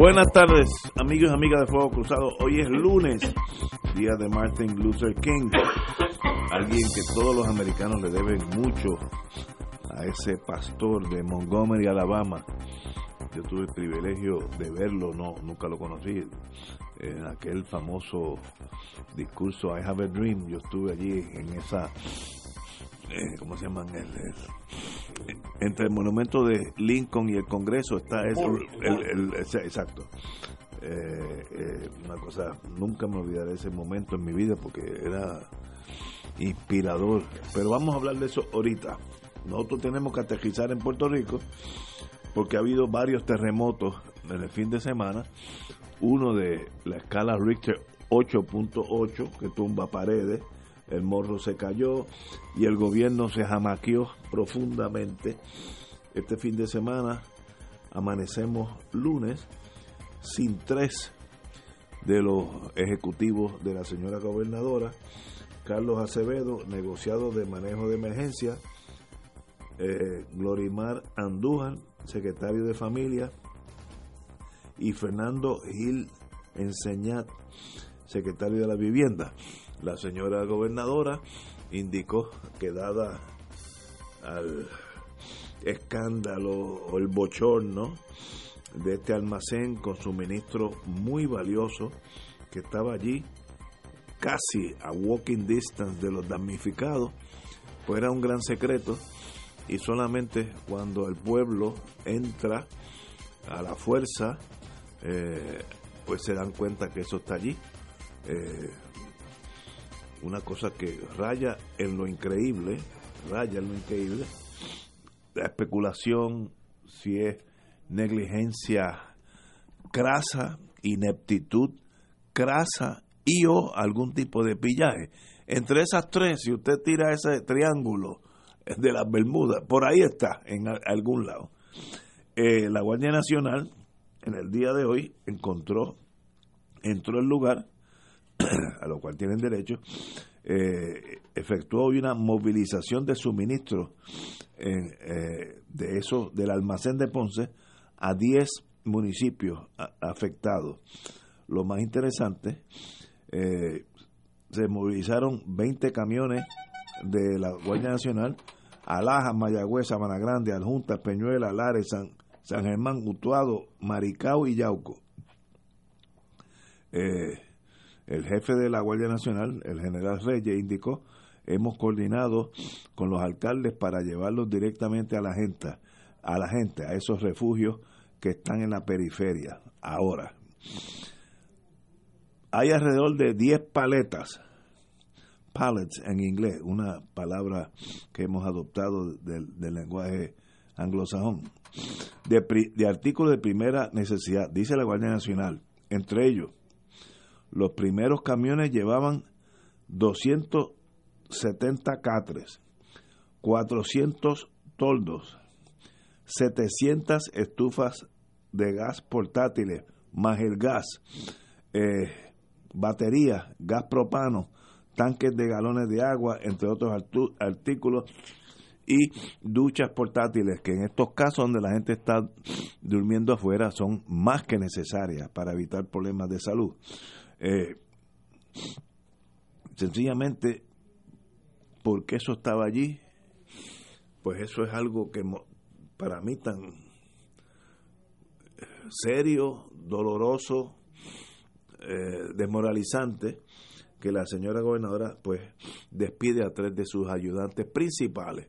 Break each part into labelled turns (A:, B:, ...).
A: Buenas tardes, amigos y amigas de Fuego Cruzado. Hoy es lunes, día de Martin Luther King, alguien que todos los americanos le deben mucho a ese pastor de Montgomery, Alabama. Yo tuve el privilegio de verlo, no, nunca lo conocí, en aquel famoso discurso I Have a Dream. Yo estuve allí en esa eh, ¿cómo se llaman? El, entre el monumento de Lincoln y el Congreso está eso, el, exacto. Eh, eh, una cosa, nunca me olvidaré ese momento en mi vida porque era inspirador. Pero vamos a hablar de eso ahorita. Nosotros tenemos que aterrizar en Puerto Rico porque ha habido varios terremotos en el fin de semana. Uno de la escala Richter 8.8 que tumba paredes el morro se cayó y el gobierno se jamaqueó profundamente. Este fin de semana amanecemos lunes sin tres de los ejecutivos de la señora gobernadora, Carlos Acevedo, negociado de manejo de emergencia, eh, Glorimar Andújar, secretario de familia, y Fernando Gil Enseñat, secretario de la vivienda. La señora gobernadora indicó que dada al escándalo o el bochorno de este almacén con suministro muy valioso que estaba allí casi a walking distance de los damnificados, pues era un gran secreto y solamente cuando el pueblo entra a la fuerza, eh, pues se dan cuenta que eso está allí. Eh, una cosa que raya en lo increíble, raya en lo increíble, la especulación, si es negligencia crasa, ineptitud crasa y o algún tipo de pillaje. Entre esas tres, si usted tira ese triángulo de las Bermudas, por ahí está, en algún lado. Eh, la Guardia Nacional, en el día de hoy, encontró, entró al lugar, a lo cual tienen derecho, eh, efectuó una movilización de suministro eh, de eso, del almacén de Ponce a 10 municipios afectados. Lo más interesante, eh, se movilizaron 20 camiones de la Guardia Nacional a Laja, Mayagüez, Sabana Grande, Aljunta, Peñuela, Lares, San, San Germán, Utuado, Maricao y Yauco. Eh, el jefe de la Guardia Nacional, el general Reyes, indicó, hemos coordinado con los alcaldes para llevarlos directamente a la gente, a la gente, a esos refugios que están en la periferia. Ahora, hay alrededor de 10 paletas, pallets en inglés, una palabra que hemos adoptado del, lenguaje anglosajón, de, de artículos de primera necesidad, dice la Guardia Nacional, entre ellos los primeros camiones llevaban 270 catres, 400 toldos, 700 estufas de gas portátiles, más el gas, eh, baterías, gas propano, tanques de galones de agua, entre otros artículos, y duchas portátiles, que en estos casos donde la gente está durmiendo afuera son más que necesarias para evitar problemas de salud. Eh, sencillamente, porque eso estaba allí, pues eso es algo que para mí tan serio, doloroso, eh, desmoralizante, que la señora gobernadora pues despide a tres de sus ayudantes principales.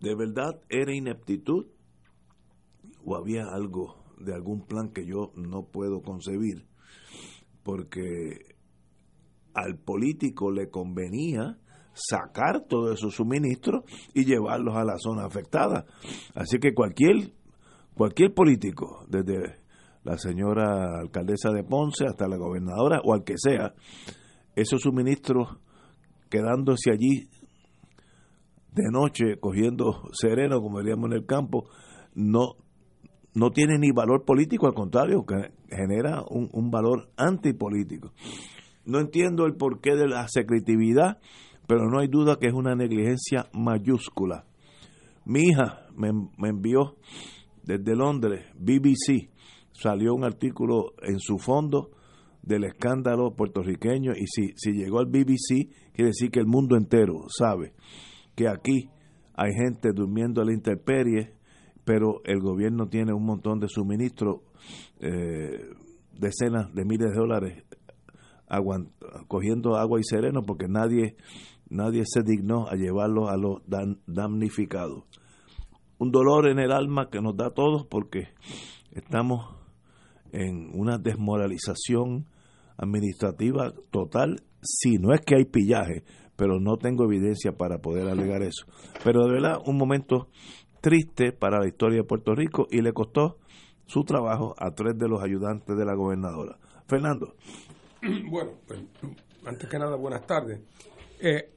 A: ¿De verdad era ineptitud o había algo de algún plan que yo no puedo concebir? Porque al político le convenía sacar todos esos suministros y llevarlos a la zona afectada. Así que cualquier, cualquier político, desde la señora alcaldesa de Ponce hasta la gobernadora o al que sea, esos suministros quedándose allí de noche cogiendo sereno, como diríamos en el campo, no, no tiene ni valor político, al contrario, que genera un, un valor antipolítico. No entiendo el porqué de la secretividad pero no hay duda que es una negligencia mayúscula. Mi hija me, envió desde Londres, BBC, salió un artículo en su fondo del escándalo puertorriqueño y si, si llegó al BBC, quiere decir que el mundo entero sabe que aquí hay gente durmiendo a la intemperie, pero el gobierno tiene un montón de suministros, eh, decenas de miles de dólares cogiendo agua y sereno porque nadie nadie se dignó a llevarlo a los damnificados. Un dolor en el alma que nos da a todos porque estamos en una desmoralización administrativa total, si no es que hay pillaje, pero no tengo evidencia para poder alegar eso. Pero de verdad, un momento triste para la historia de Puerto Rico y le costó su trabajo a tres de los ayudantes de la gobernadora. Fernando.
B: Bueno, pues, antes que nada, buenas tardes. Eh,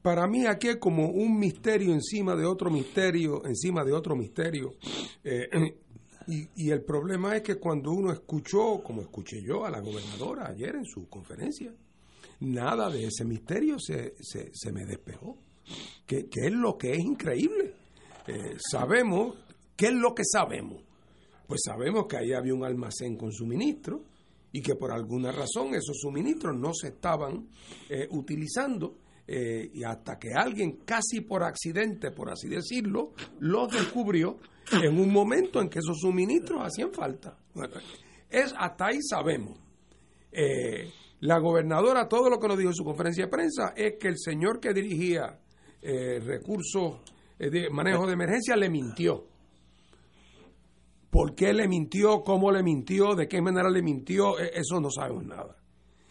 B: para mí aquí es como un misterio encima de otro misterio, encima de otro misterio. Eh, y, el problema es que cuando uno escuchó, como escuché yo a la gobernadora ayer en su conferencia, nada de ese misterio se, se, me despejó. Que, es lo que es increíble. Eh, sabemos, ¿qué es lo que sabemos? Pues sabemos que ahí había un almacén con suministro y que por alguna razón esos suministros no se estaban eh, utilizando eh, y hasta que alguien casi por accidente, por así decirlo, los descubrió en un momento en que esos suministros hacían falta. es hasta ahí sabemos. La gobernadora, todo lo que nos dijo en su conferencia de prensa es que el señor que dirigía recursos de manejo de emergencia le mintió. ¿Por qué le mintió? ¿Cómo le mintió? ¿De qué manera le mintió? E, eso no sabemos nada.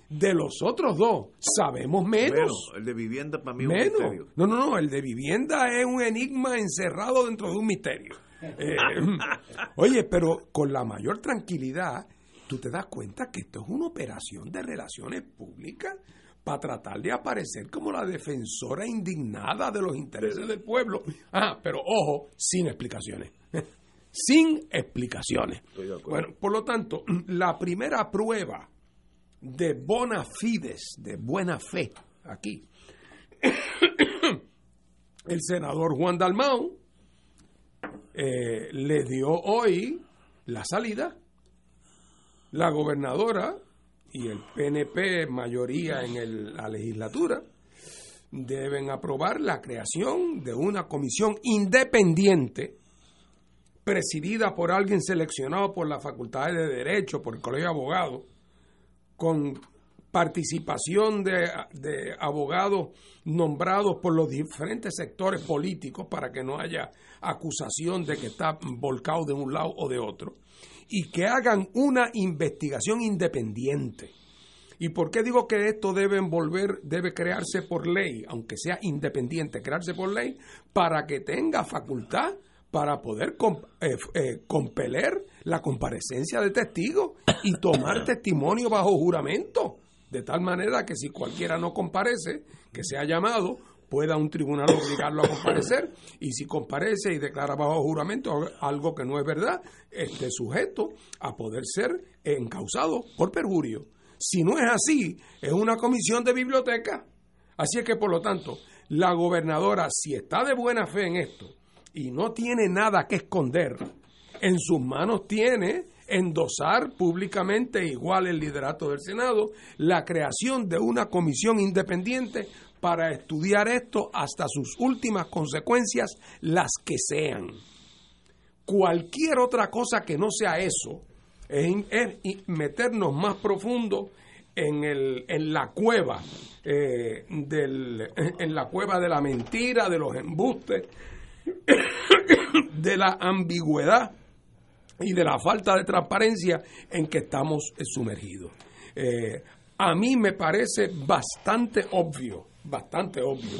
B: De los otros dos, sabemos menos.
A: el de vivienda para mí
B: es un misterio. No, no, no, el de vivienda es un enigma encerrado dentro de un misterio. Eh, oye, pero con la mayor tranquilidad, tú te das cuenta que esto es una operación de relaciones públicas para tratar de aparecer como la defensora indignada de los intereses del pueblo. Ah, pero ojo, sin explicaciones. sin explicaciones. Bueno, por lo tanto, la primera prueba de bona fides, de buena fe, aquí. El senador Juan Dalmau eh, le dio hoy la salida. La gobernadora y el PNP, mayoría en la legislatura, deben aprobar la creación de una comisión independiente presidida por alguien seleccionado por la Facultad de Derecho, por el Colegio de Abogados, con participación de, abogados nombrados por los diferentes sectores políticos para que no haya acusación de que está volcado de un lado o de otro, y que hagan una investigación independiente. ¿Y por qué digo que esto debe volver, debe crearse por ley, aunque sea independiente, crearse por ley, para que tenga facultad para poder eh, eh, compeler la comparecencia de testigos y tomar testimonio bajo juramento, de tal manera que si cualquiera no comparece, que sea llamado, pueda un tribunal obligarlo a comparecer y si comparece y declara bajo juramento algo que no es verdad, esté sujeto a poder ser encausado por perjurio. Si no es así, es una comisión de biblioteca. Así es que, por lo tanto, la gobernadora, si está de buena fe en esto, y no tiene nada que esconder, en sus manos tiene endosar públicamente, igual el liderato del Senado, la creación de una comisión independiente para estudiar esto hasta sus últimas consecuencias, las que sean. Cualquier otra cosa que no sea eso es, meternos más profundo en, el, en la cueva eh, del, en la cueva de la mentira, de los embustes, de la ambigüedad y de la falta de transparencia en que estamos sumergidos. Eh, a mí me parece bastante obvio bastante obvio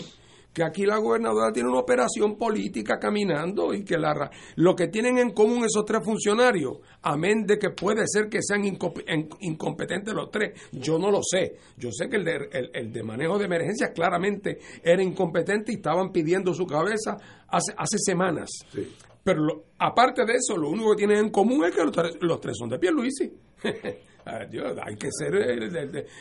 B: que aquí la gobernadora tiene una operación política caminando y que la, lo que tienen en común esos tres funcionarios, amén de que puede ser que sean incompetentes los tres, yo no lo sé. Yo sé que el de, el, de manejo de emergencias claramente era incompetente y estaban pidiendo su cabeza hace, hace semanas. Pero aparte de eso, lo único que tienen en común es que los, los tres son de Pierluisi. Hay que ser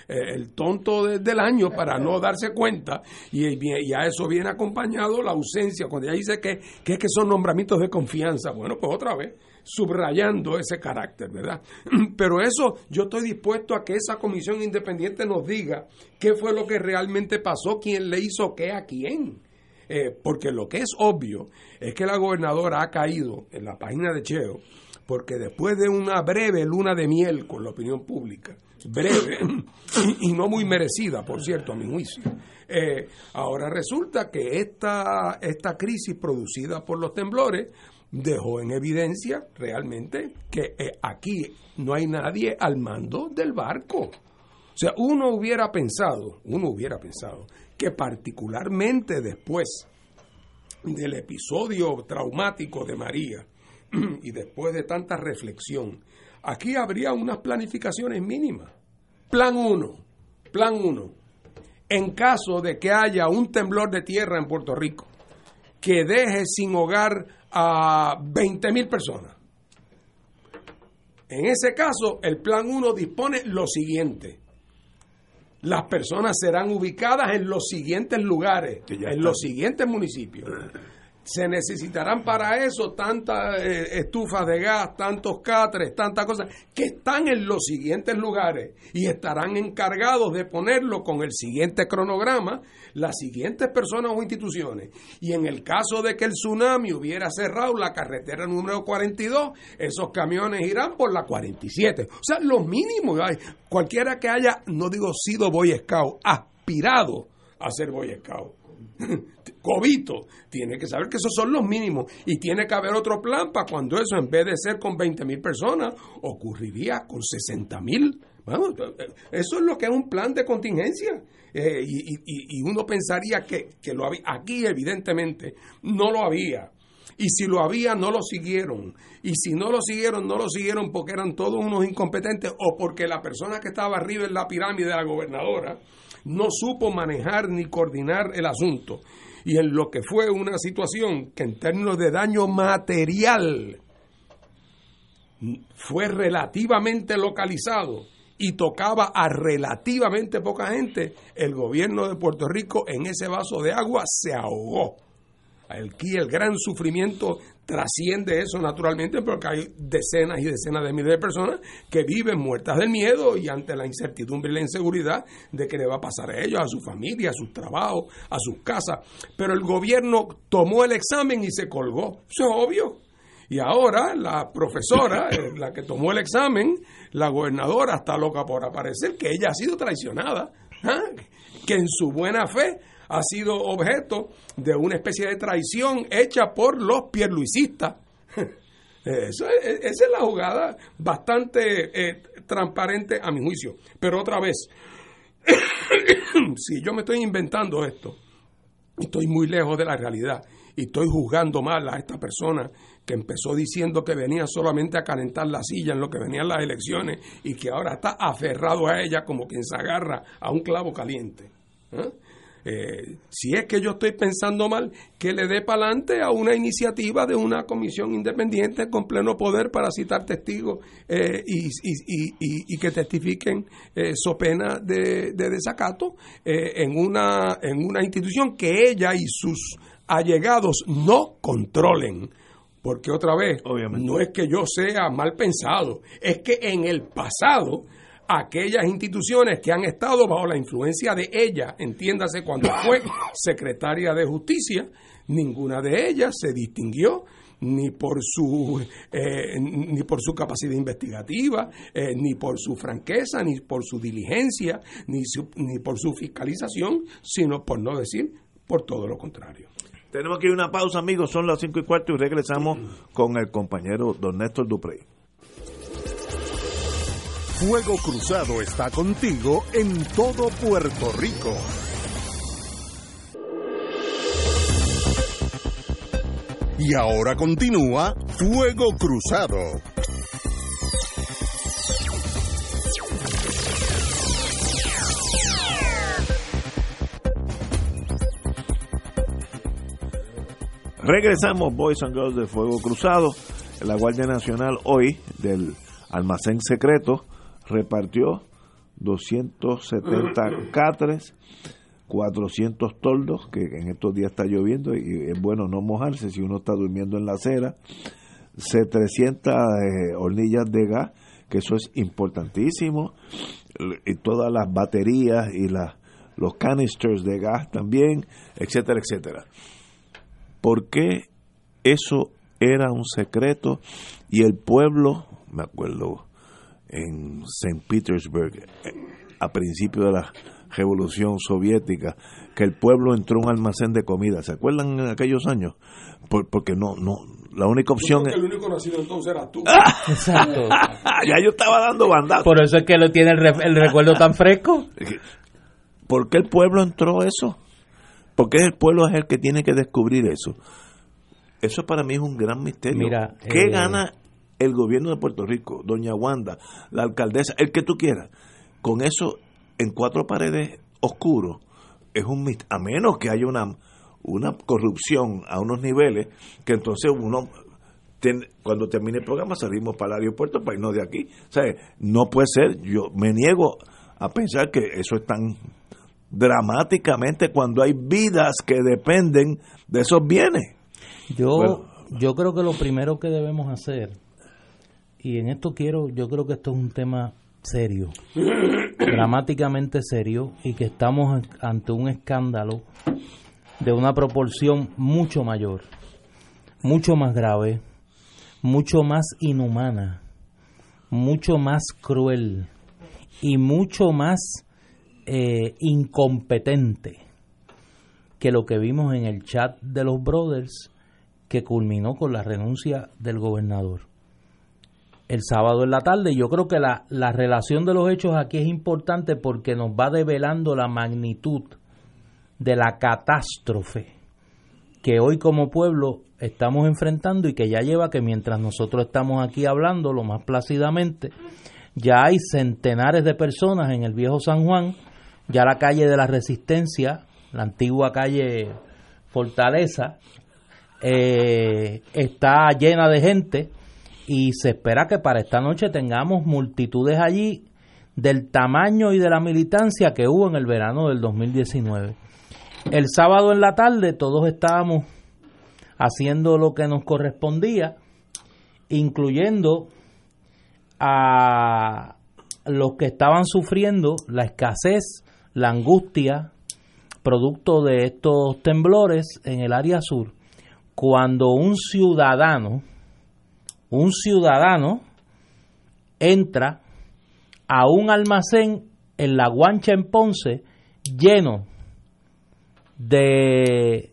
B: el, tonto del año para no darse cuenta y, y, a eso viene acompañado la ausencia, cuando ella dice que, que, que son nombramientos de confianza, bueno, pues otra vez subrayando ese carácter, ¿verdad? Pero eso yo estoy dispuesto a que esa comisión independiente nos diga qué fue lo que realmente pasó, quién le hizo qué a quién. Eh, porque lo que es obvio es que la gobernadora ha caído en la página de Cheo porque después de una breve luna de miel con la opinión pública, breve y, no muy merecida, por cierto, a mi juicio, eh, ahora resulta que esta, esta crisis producida por los temblores dejó en evidencia realmente que eh, aquí no hay nadie al mando del barco. O sea, uno hubiera pensado, uno hubiera pensado que particularmente después del episodio traumático de María, y después de tanta reflexión, aquí habría unas planificaciones mínimas. Plan 1, plan 1. En caso de que haya un temblor de tierra en Puerto Rico que deje sin hogar a 20 mil personas. En ese caso, el plan 1 dispone lo siguiente. Las personas serán ubicadas en los siguientes lugares, en los siguientes municipios se necesitarán para eso tantas eh, estufas de gas, tantos catres, tantas cosas, que están en los siguientes lugares y estarán encargados de ponerlo con el siguiente cronograma las siguientes personas o instituciones. Y en el caso de que el tsunami hubiera cerrado la carretera número 42, esos camiones irán por la 47. O sea, los mínimos. Cualquiera que haya, no digo sido Boy Scout, aspirado a ser Boy Scout Cobito, tiene que saber que esos son los mínimos y tiene que haber otro plan para cuando eso, en vez de ser con 20 mil personas, ocurriría con 60 mil. eso es lo que es un plan de contingencia. Eh, y, uno pensaría que, que lo había. Aquí, evidentemente, no lo había. Y si lo había, no lo siguieron. Y si no lo siguieron, no lo siguieron porque eran todos unos incompetentes o porque la persona que estaba arriba en la pirámide de la gobernadora no supo manejar ni coordinar el asunto. Y en lo que fue una situación que en términos de daño material fue relativamente localizado y tocaba a relativamente poca gente, el gobierno de Puerto Rico en ese vaso de agua se ahogó. Aquí el gran sufrimiento trasciende eso naturalmente porque hay decenas y decenas de miles de personas que viven muertas del miedo y ante la incertidumbre y la inseguridad de qué le va a pasar a ellos, a su familia, a sus trabajos, a sus casas. Pero el gobierno tomó el examen y se colgó. Eso es obvio. Y ahora la profesora, eh, la que tomó el examen, la gobernadora está loca por aparecer, que ella ha sido traicionada, ¿ah? que en su buena fe ha sido objeto de una especie de traición hecha por los pierluisistas. Eso esa es la jugada bastante eh, transparente a mi juicio. Pero otra vez, si yo me estoy inventando esto, estoy muy lejos de la realidad y estoy juzgando mal a esta persona que empezó diciendo que venía solamente a calentar la silla en lo que venían las elecciones y que ahora está aferrado a ella como quien se agarra a un clavo caliente. ¿eh? Eh, si es que yo estoy pensando mal, que le dé para adelante a una iniciativa de una comisión independiente con pleno poder para citar testigos eh, y, que testifiquen eh, so pena de, desacato en, una, en una institución que ella y sus allegados no controlen. Porque otra vez, no es que yo sea mal pensado, es que en el pasado aquellas instituciones que han estado bajo la influencia de ella, entiéndase cuando fue secretaria de justicia, ninguna de ellas se distinguió ni por su eh, ni por su capacidad investigativa, eh, ni por su franqueza, ni por su diligencia, ni, ni por su fiscalización, sino por no decir por todo lo contrario.
A: Tenemos que ir a una pausa, amigos. Son las cinco y cuarto y regresamos con el compañero don Néstor Duprey.
C: Fuego Cruzado está contigo en todo Puerto Rico. Y ahora continúa Fuego Cruzado.
A: Regresamos, Boys and Girls de Fuego Cruzado. La Guardia Nacional hoy del Almacén Secreto repartió 270 catres, 400 toldos, que en estos días está lloviendo y es bueno no mojarse si uno está durmiendo en la acera, 300 eh, hornillas de gas, que eso es importantísimo, y todas las baterías y las los canisters de gas también, etcétera, etcétera. ¿Por qué eso era un secreto y el pueblo, me acuerdo, en St. Petersburg, a principio de la revolución soviética, que el pueblo entró a un almacén de comida. ¿Se acuerdan en aquellos años? porque no, no, la única opción
B: es... el único nacido entonces era tú.
D: Exacto.
A: ya yo estaba dando bandazos.
D: Por eso es que lo tiene el, el recuerdo tan fresco.
A: ¿Por qué el pueblo entró eso? Porque el pueblo es el que tiene que descubrir eso. Eso para mí es un gran misterio.
D: Mira,
A: ¿Qué
D: eh,
A: gana el gobierno de Puerto Rico, doña Wanda, la alcaldesa, el que tú quieras? Con eso en cuatro paredes oscuros es un mis- a menos que haya una una corrupción a unos niveles que entonces uno ten- cuando termine el programa salimos para el aeropuerto para irnos de aquí. O sea, no puede ser, yo me niego a pensar que eso es tan dramáticamente cuando hay vidas que dependen de esos bienes.
D: Yo,
A: Bueno.
D: yo creo que lo primero que debemos hacer, y en esto quiero, yo creo que esto es un tema serio, dramáticamente serio, y que estamos ante un escándalo de una proporción mucho mayor, mucho más grave, mucho más inhumana, mucho más cruel y mucho más eh, incompetente que lo que vimos en el chat de los brothers que culminó con la renuncia del gobernador. El sábado en la tarde, yo creo que la, la relación de los hechos aquí es importante porque nos va develando la magnitud de la catástrofe que hoy como pueblo estamos enfrentando y que ya lleva que mientras nosotros estamos aquí hablando lo más plácidamente, ya hay centenares de personas en el viejo San Juan, ya la calle de la Resistencia, la antigua calle Fortaleza, eh, está llena de gente y se espera que para esta noche tengamos multitudes allí del tamaño y de la militancia que hubo en el verano del 2019. El sábado en la tarde todos estábamos haciendo lo que nos correspondía, incluyendo a los que estaban sufriendo la escasez, la angustia, producto de estos temblores en el área sur, cuando un ciudadano, un ciudadano entra a un almacén en la Guancha en Ponce lleno de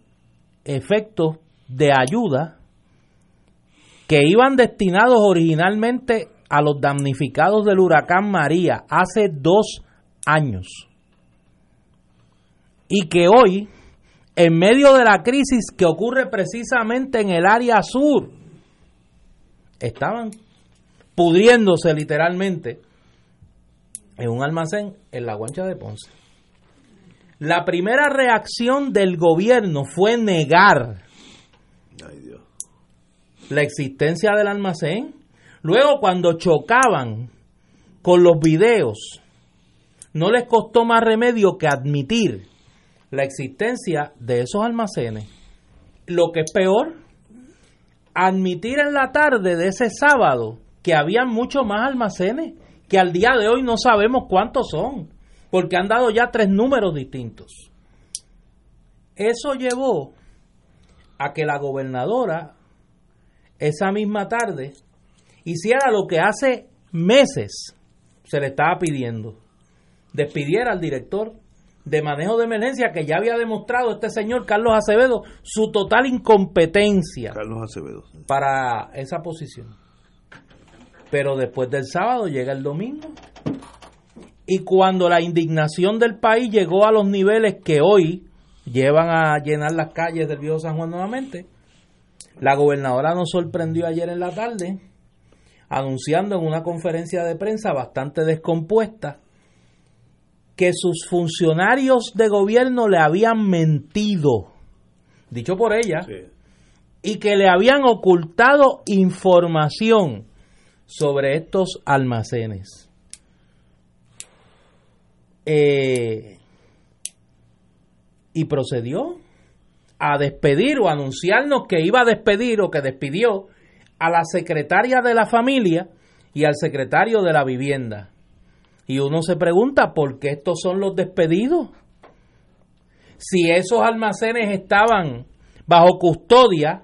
D: efectos de ayuda que iban destinados originalmente a los damnificados del huracán María hace dos años. Y que hoy, en medio de la crisis que ocurre precisamente en el área sur, estaban pudriéndose literalmente en un almacén en la guancha de Ponce. La primera reacción del gobierno fue negar
A: Ay, Dios.
D: la existencia del almacén. Luego, cuando chocaban con los videos, no les costó más remedio que admitir la existencia de esos almacenes. Lo que es peor, admitir en la tarde de ese sábado que había muchos más almacenes, que al día de hoy no sabemos cuántos son, porque han dado ya tres números distintos. Eso llevó a que la gobernadora esa misma tarde hiciera lo que hace meses se le estaba pidiendo. Despidiera al director de manejo de emergencia que ya había demostrado este señor Carlos Acevedo su total incompetencia
A: Carlos Acevedo.
D: para esa posición. Pero después del sábado llega el domingo. Y cuando la indignación del país llegó a los niveles que hoy llevan a llenar las calles del viejo San Juan nuevamente, La gobernadora nos sorprendió ayer en la tarde anunciando en una conferencia de prensa bastante descompuesta que sus funcionarios de gobierno le habían mentido, dicho por ella, y que le habían ocultado información sobre estos almacenes. Eh, y procedió a despedir o anunciarnos que iba a despedir o que despidió a la secretaria de la familia y al secretario de la vivienda. Y uno se pregunta por qué estos son los despedidos. Si esos almacenes estaban bajo custodia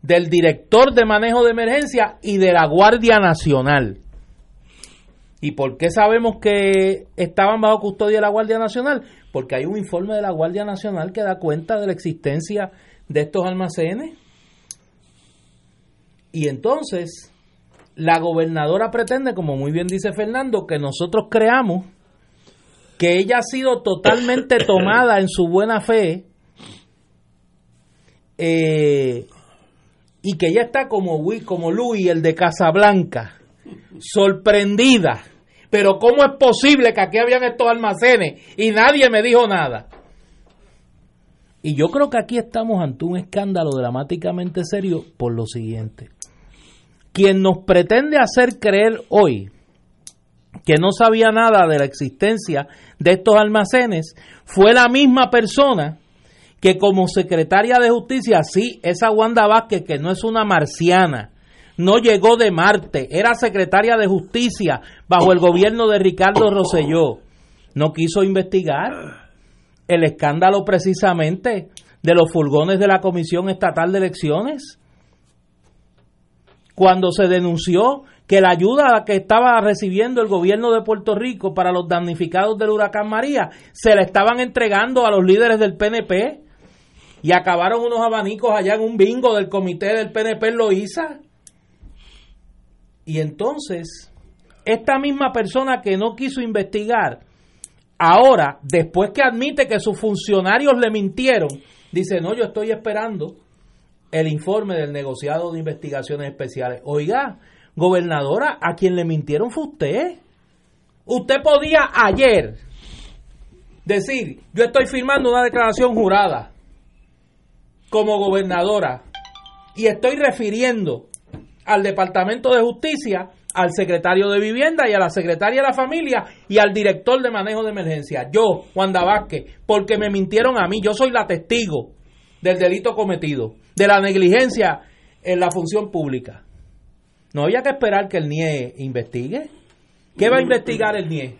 D: del director de manejo de emergencia y de la Guardia Nacional. ¿Y por qué sabemos que estaban bajo custodia de la Guardia Nacional? Porque hay un informe de la Guardia Nacional que da cuenta de la existencia de estos almacenes. Y entonces, la gobernadora pretende, como muy bien dice Fernando, que nosotros creamos que ella ha sido totalmente tomada en su buena fe eh, y que ella está como, como Luis, el de Casablanca, sorprendida. Pero ¿cómo es posible que aquí habían estos almacenes y nadie me dijo nada? Y yo creo que aquí estamos ante un escándalo dramáticamente serio por lo siguiente quien nos pretende hacer creer hoy que no sabía nada de la existencia de estos almacenes fue la misma persona que como secretaria de justicia, sí, esa Wanda Vázquez, que no es una marciana, no llegó de Marte, era secretaria de justicia bajo el gobierno de Ricardo Rosselló, no quiso investigar el escándalo precisamente de los furgones de la Comisión Estatal de Elecciones cuando se denunció que la ayuda que estaba recibiendo el gobierno de Puerto Rico para los damnificados del huracán María se la estaban entregando a los líderes del PNP y acabaron unos abanicos allá en un bingo del comité del PNP en Loíza. Y entonces, esta misma persona que no quiso investigar, ahora, después que admite que sus funcionarios le mintieron, dice, no, yo estoy esperando el informe del negociado de investigaciones especiales. Oiga, gobernadora, a quien le mintieron fue usted. Usted podía ayer decir, yo estoy firmando una declaración jurada como gobernadora y estoy refiriendo al Departamento de Justicia, al secretario de Vivienda y a la secretaria de la Familia y al director de manejo de emergencia. Yo, Juan Vázquez, porque me mintieron a mí, yo soy la testigo del delito cometido de la negligencia en la función pública. No había que esperar que el NIE investigue. ¿Qué va a investigar el NIE?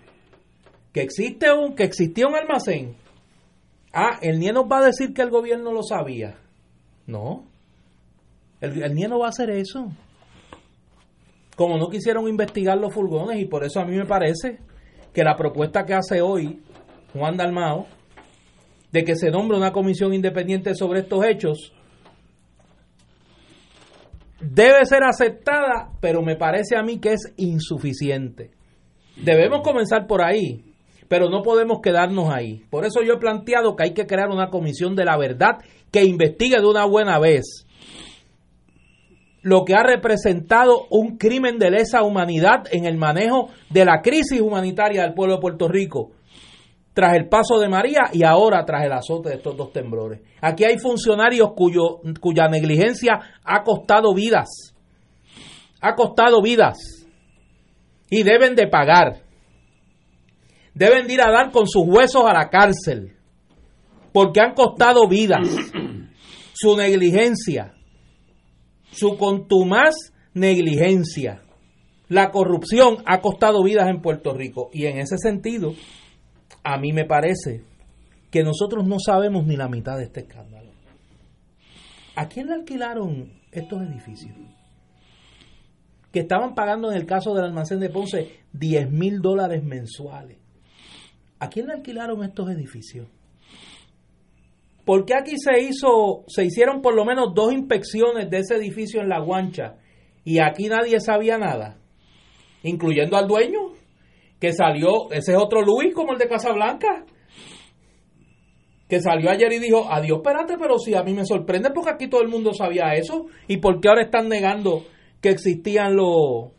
D: Que existe un, que existía un almacén. Ah, el NIE nos va a decir que el gobierno lo sabía. No. El, el NIE no va a hacer eso. Como no quisieron investigar los furgones, y por eso a mí me parece que la propuesta que hace hoy Juan Dalmao de que se nombre una comisión independiente sobre estos hechos debe ser aceptada, pero me parece a mí que es insuficiente. Debemos comenzar por ahí, pero no podemos quedarnos ahí. Por eso yo he planteado que hay que crear una comisión de la verdad que investigue de una buena vez lo que ha representado un crimen de lesa humanidad en el manejo de la crisis humanitaria del pueblo de Puerto Rico tras el paso de María y ahora tras el azote de estos dos temblores. Aquí hay funcionarios cuya negligencia ha costado vidas. Ha costado vidas. Y deben de pagar. Deben de ir a dar con sus huesos a la cárcel. Porque han costado vidas. Su negligencia. Su contumaz negligencia. La corrupción ha costado vidas en Puerto Rico. Y en ese sentido, a mí me parece que nosotros no sabemos ni la mitad de este escándalo. ¿A quién le alquilaron estos edificios? Que estaban pagando en el caso del almacén de Ponce 10 mil dólares mensuales. ¿A quién le alquilaron estos edificios? ¿Por qué aquí se hizo, se hicieron por lo menos dos inspecciones de ese edificio en La Guancha y aquí nadie sabía nada? Incluyendo al dueño que salió, ese es otro Luis como el de Casablanca. que salió ayer y dijo, adiós, espérate, pero si a mí me sorprende porque aquí todo el mundo sabía eso, ¿y por qué ahora están negando que existían los,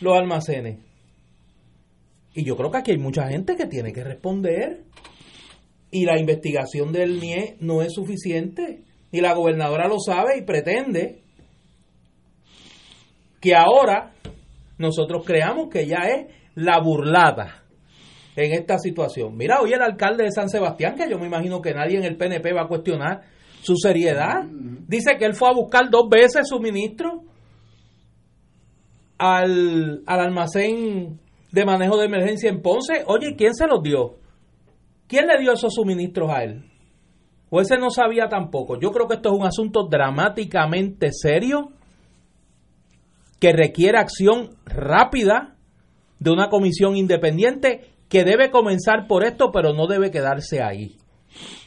D: los almacenes? Y yo creo que aquí hay mucha gente que tiene que responder. Y la investigación del NIE no es suficiente. Y la gobernadora lo sabe y pretende que ahora nosotros creamos que ya es la burlada en esta situación. Mira, hoy el alcalde de San Sebastián, que yo me imagino que nadie en el PNP va a cuestionar su seriedad, dice que él fue a buscar dos veces suministro al, al almacén de manejo de emergencia en Ponce. Oye, ¿quién se los dio? ¿Quién le dio esos suministros a él? ¿O ese no sabía tampoco? Yo creo que esto es un asunto dramáticamente serio que requiere acción rápida de una comisión independiente que debe comenzar por esto, pero no debe quedarse ahí.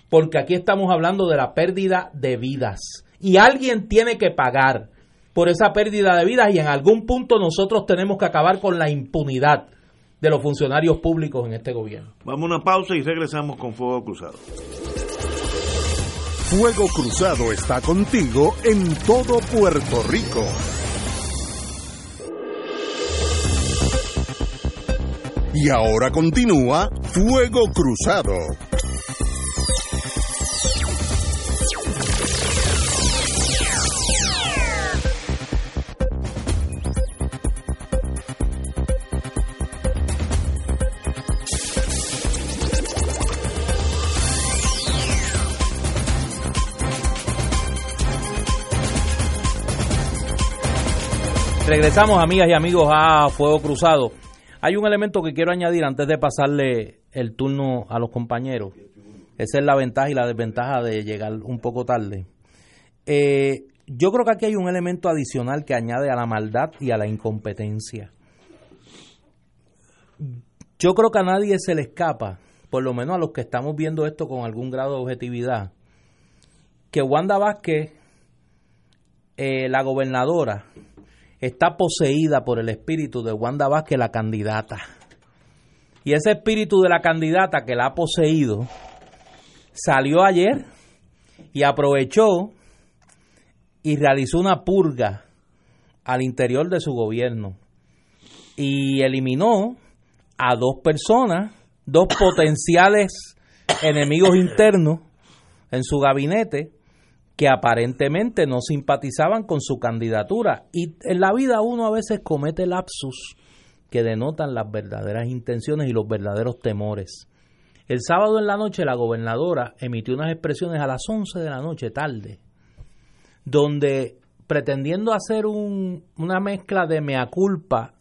D: Porque aquí estamos hablando de la pérdida de vidas. Y alguien tiene que pagar por esa pérdida de vidas y en algún punto nosotros tenemos que acabar con la impunidad de los funcionarios públicos en este gobierno.
A: Vamos a una pausa y regresamos con Fuego Cruzado.
C: Fuego Cruzado está contigo en todo Puerto Rico. Y ahora continúa Fuego Cruzado.
D: Regresamos, amigas y amigos, a Fuego Cruzado. Hay un elemento que quiero añadir antes de pasarle el turno a los compañeros. Esa es la ventaja y la desventaja de llegar un poco tarde. Eh, yo creo que aquí hay un elemento adicional que añade a la maldad y a la incompetencia. Yo creo que a nadie se le escapa, por lo menos a los que estamos viendo esto con algún grado de objetividad, que Wanda Vázquez, eh, la gobernadora, está poseída por el espíritu de Wanda Vázquez, la candidata. Y ese espíritu de la candidata que la ha poseído salió ayer y aprovechó y realizó una purga al interior de su gobierno y eliminó a dos personas, dos potenciales enemigos internos en su gabinete que aparentemente no simpatizaban con su candidatura. Y en la vida uno a veces comete lapsus que denotan las verdaderas intenciones y los verdaderos temores. El sábado en la noche la gobernadora emitió unas expresiones a las 11 de la noche, tarde, donde pretendiendo hacer un, una mezcla de mea culpa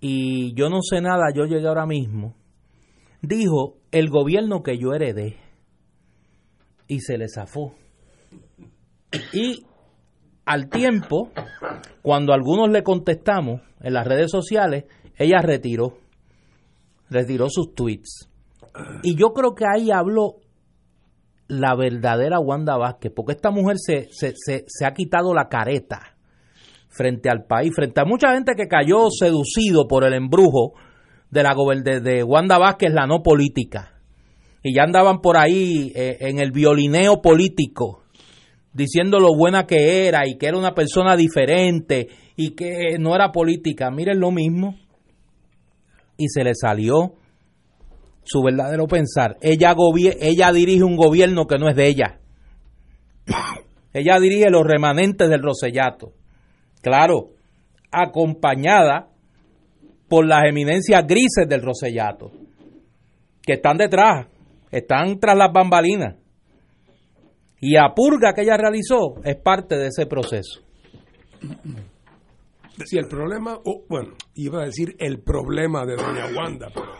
D: y yo no sé nada, yo llegué ahora mismo, dijo el gobierno que yo heredé y se le zafó. Y al tiempo, cuando algunos le contestamos en las redes sociales, ella retiró, retiró sus tweets. Y yo creo que ahí habló la verdadera Wanda Vázquez, porque esta mujer se, se, se, ha quitado la careta frente al país, frente a mucha gente que cayó seducido por el embrujo de la de, de Wanda Vázquez, la no política. Y ya andaban por ahí eh, en el violineo político diciendo lo buena que era y que era una persona diferente y que no era política. Miren lo mismo. Y se le salió su verdadero pensar. Ella, ella dirige un gobierno que no es de ella. ella dirige los remanentes del Rosellato. Claro, acompañada por las eminencias grises del Rosellato, que están detrás, están tras las bambalinas y a purga que ella realizó es parte de ese proceso.
B: Si el problema, bueno, iba a decir el problema de Doña Wanda, pero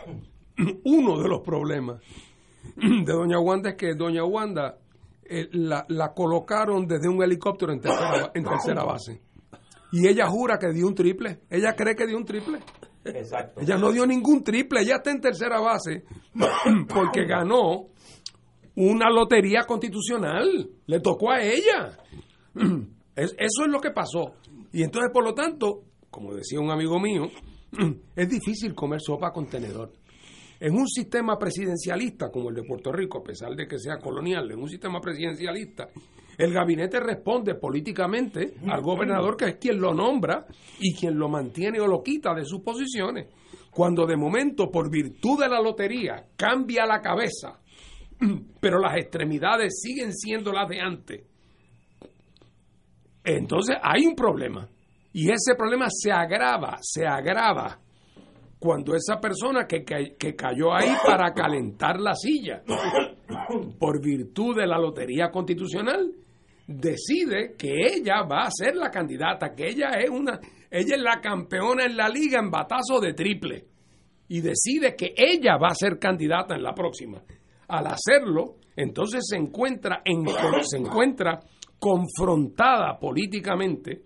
B: uno de los problemas de Doña Wanda es que Doña Wanda eh, la, colocaron desde un helicóptero en tercera, en tercera base. Y ella jura que dio un triple. Ella cree que dio un triple. Exacto. Ella no dio ningún triple. Ella está en tercera base porque ganó una lotería constitucional. Le tocó a ella. eso es lo que pasó. Y entonces, por lo tanto, como decía un amigo mío, es difícil comer sopa con tenedor. En un sistema presidencialista como el de Puerto Rico, a pesar de que sea colonial, en un sistema presidencialista, el gabinete responde políticamente al gobernador, que es quien lo nombra y quien lo mantiene o lo quita de sus posiciones. Cuando de momento, por virtud de la lotería, cambia la cabeza, pero las extremidades siguen siendo las de antes, entonces hay un problema. Y ese problema se agrava, se agrava cuando esa persona que, que, cayó ahí para calentar la silla, por virtud de la lotería constitucional, decide que ella va a ser la candidata, que ella es una, ella es la campeona en la liga en batazo de triple y decide que ella va a ser candidata en la próxima. Al hacerlo, entonces se encuentra en, se encuentra confrontada políticamente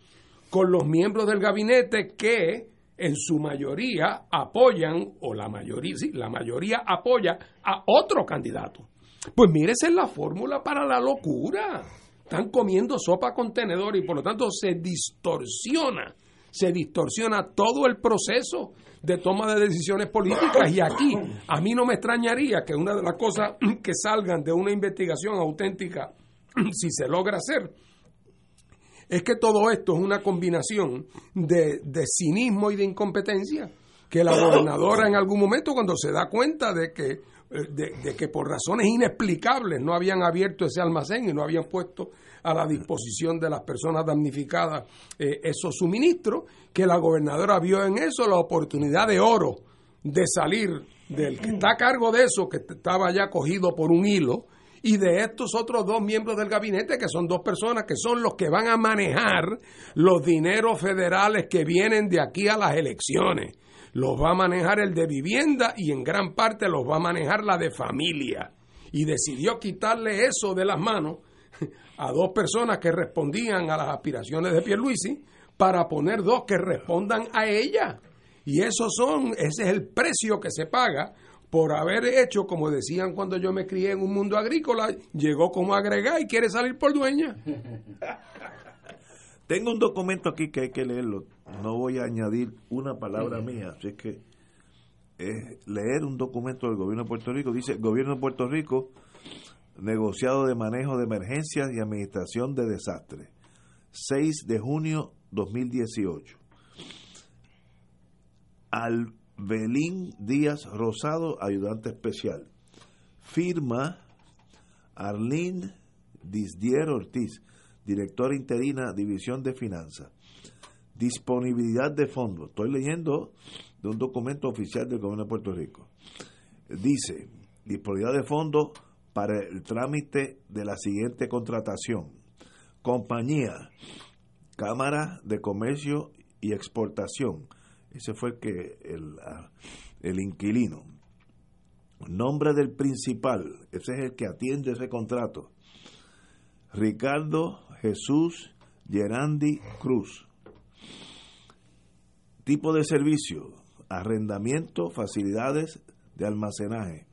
B: con los miembros del gabinete que en su mayoría apoyan, o la mayoría, sí, la mayoría apoya a otro candidato. Pues mire, esa es la fórmula para la locura. Están comiendo sopa con tenedor y por lo tanto se distorsiona, se distorsiona todo el proceso de toma de decisiones políticas. Y aquí a mí no me extrañaría que una de las cosas que salgan de una investigación auténtica, si se logra hacer, es que todo esto es una combinación de, cinismo y de incompetencia que la gobernadora en algún momento cuando se da cuenta de que, eh, de, que por razones inexplicables no habían abierto ese almacén y no habían puesto a la disposición de las personas damnificadas eh, esos suministros, que la gobernadora vio en eso la oportunidad de oro de salir del que está a cargo de eso, que estaba ya cogido por un hilo, y de estos otros dos miembros del gabinete, que son dos personas que son los que van a manejar los dineros federales que vienen de aquí a las elecciones. Los va a manejar el de vivienda y en gran parte los va a manejar la de familia. Y decidió quitarle eso de las manos a dos personas que respondían a las aspiraciones de Pierluisi para poner dos que respondan a ella. Y esos son, ese es el precio que se paga por haber hecho, como decían cuando yo me crié en un mundo agrícola, llegó como agregar y quiere salir por dueña.
A: Tengo un documento aquí que hay que leerlo. No voy a añadir una palabra mía, así que es leer un documento del gobierno de Puerto Rico. Dice, gobierno de Puerto Rico, negociado de manejo de emergencias y administración de desastres. 6 de junio 2018. Al Belín Díaz Rosado, ayudante especial. Firma Arlene Disdier Ortiz, directora interina, División de Finanzas. Disponibilidad de fondos. Estoy leyendo de un documento oficial del Gobierno de Puerto Rico. Dice, disponibilidad de fondos para el trámite de la siguiente contratación. Compañía, Cámara de Comercio y Exportación, ese fue el que el, inquilino. Nombre del principal, ese es el que atiende ese contrato. Ricardo Jesús Gerandi Cruz. Tipo de servicio, arrendamiento, facilidades de almacenaje.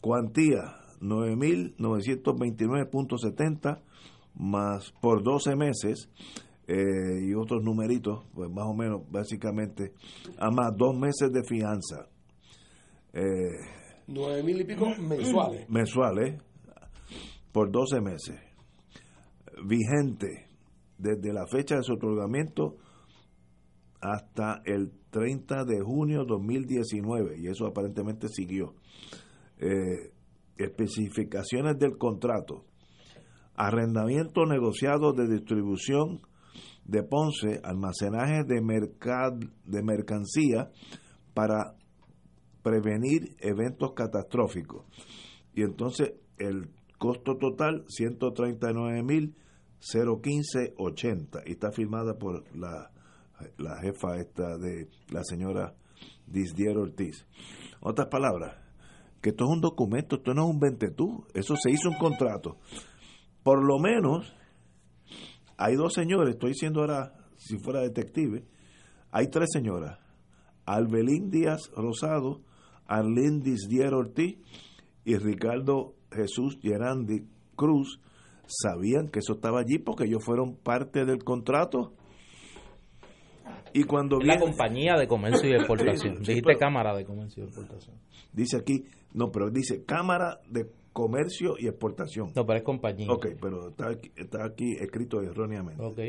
A: Cuantía 9.929.70 más por 12 meses eh, y otros numeritos, pues más o menos, básicamente, a más dos meses de fianza.
B: Eh, Nueve mil y pico mensuales.
A: Mensuales, por 12 meses. Vigente desde la fecha de su otorgamiento hasta el 30 de junio 2019, y eso aparentemente siguió. Eh, especificaciones del contrato. Arrendamiento negociado de distribución de Ponce almacenaje de, mercad, de mercancía para prevenir eventos catastróficos. Y entonces el costo total 139 mil 015.80 y está firmada por la, la jefa esta de la señora Disdier Ortiz. Otras palabras, que esto es un documento, esto no es un ventetú, eso se hizo un contrato. Por lo menos hay dos señores, estoy diciendo ahora, si fuera detective, hay tres señoras. Albelín Díaz Rosado, Arlene Disdier Ortiz y Ricardo Jesús Gerandi Cruz sabían que eso estaba allí porque ellos fueron parte del contrato. Y cuando
D: la
A: viene,
D: compañía de comercio y exportación.
A: Sí, sí,
D: Dijiste
A: pero-
D: Cámara de Comercio y Exportación.
A: dice aquí, no, pero dice Cámara de Comercio y Exportación.
D: No, pero es compañía.
A: Ok, pero está aquí, está aquí escrito erróneamente.
D: Ok.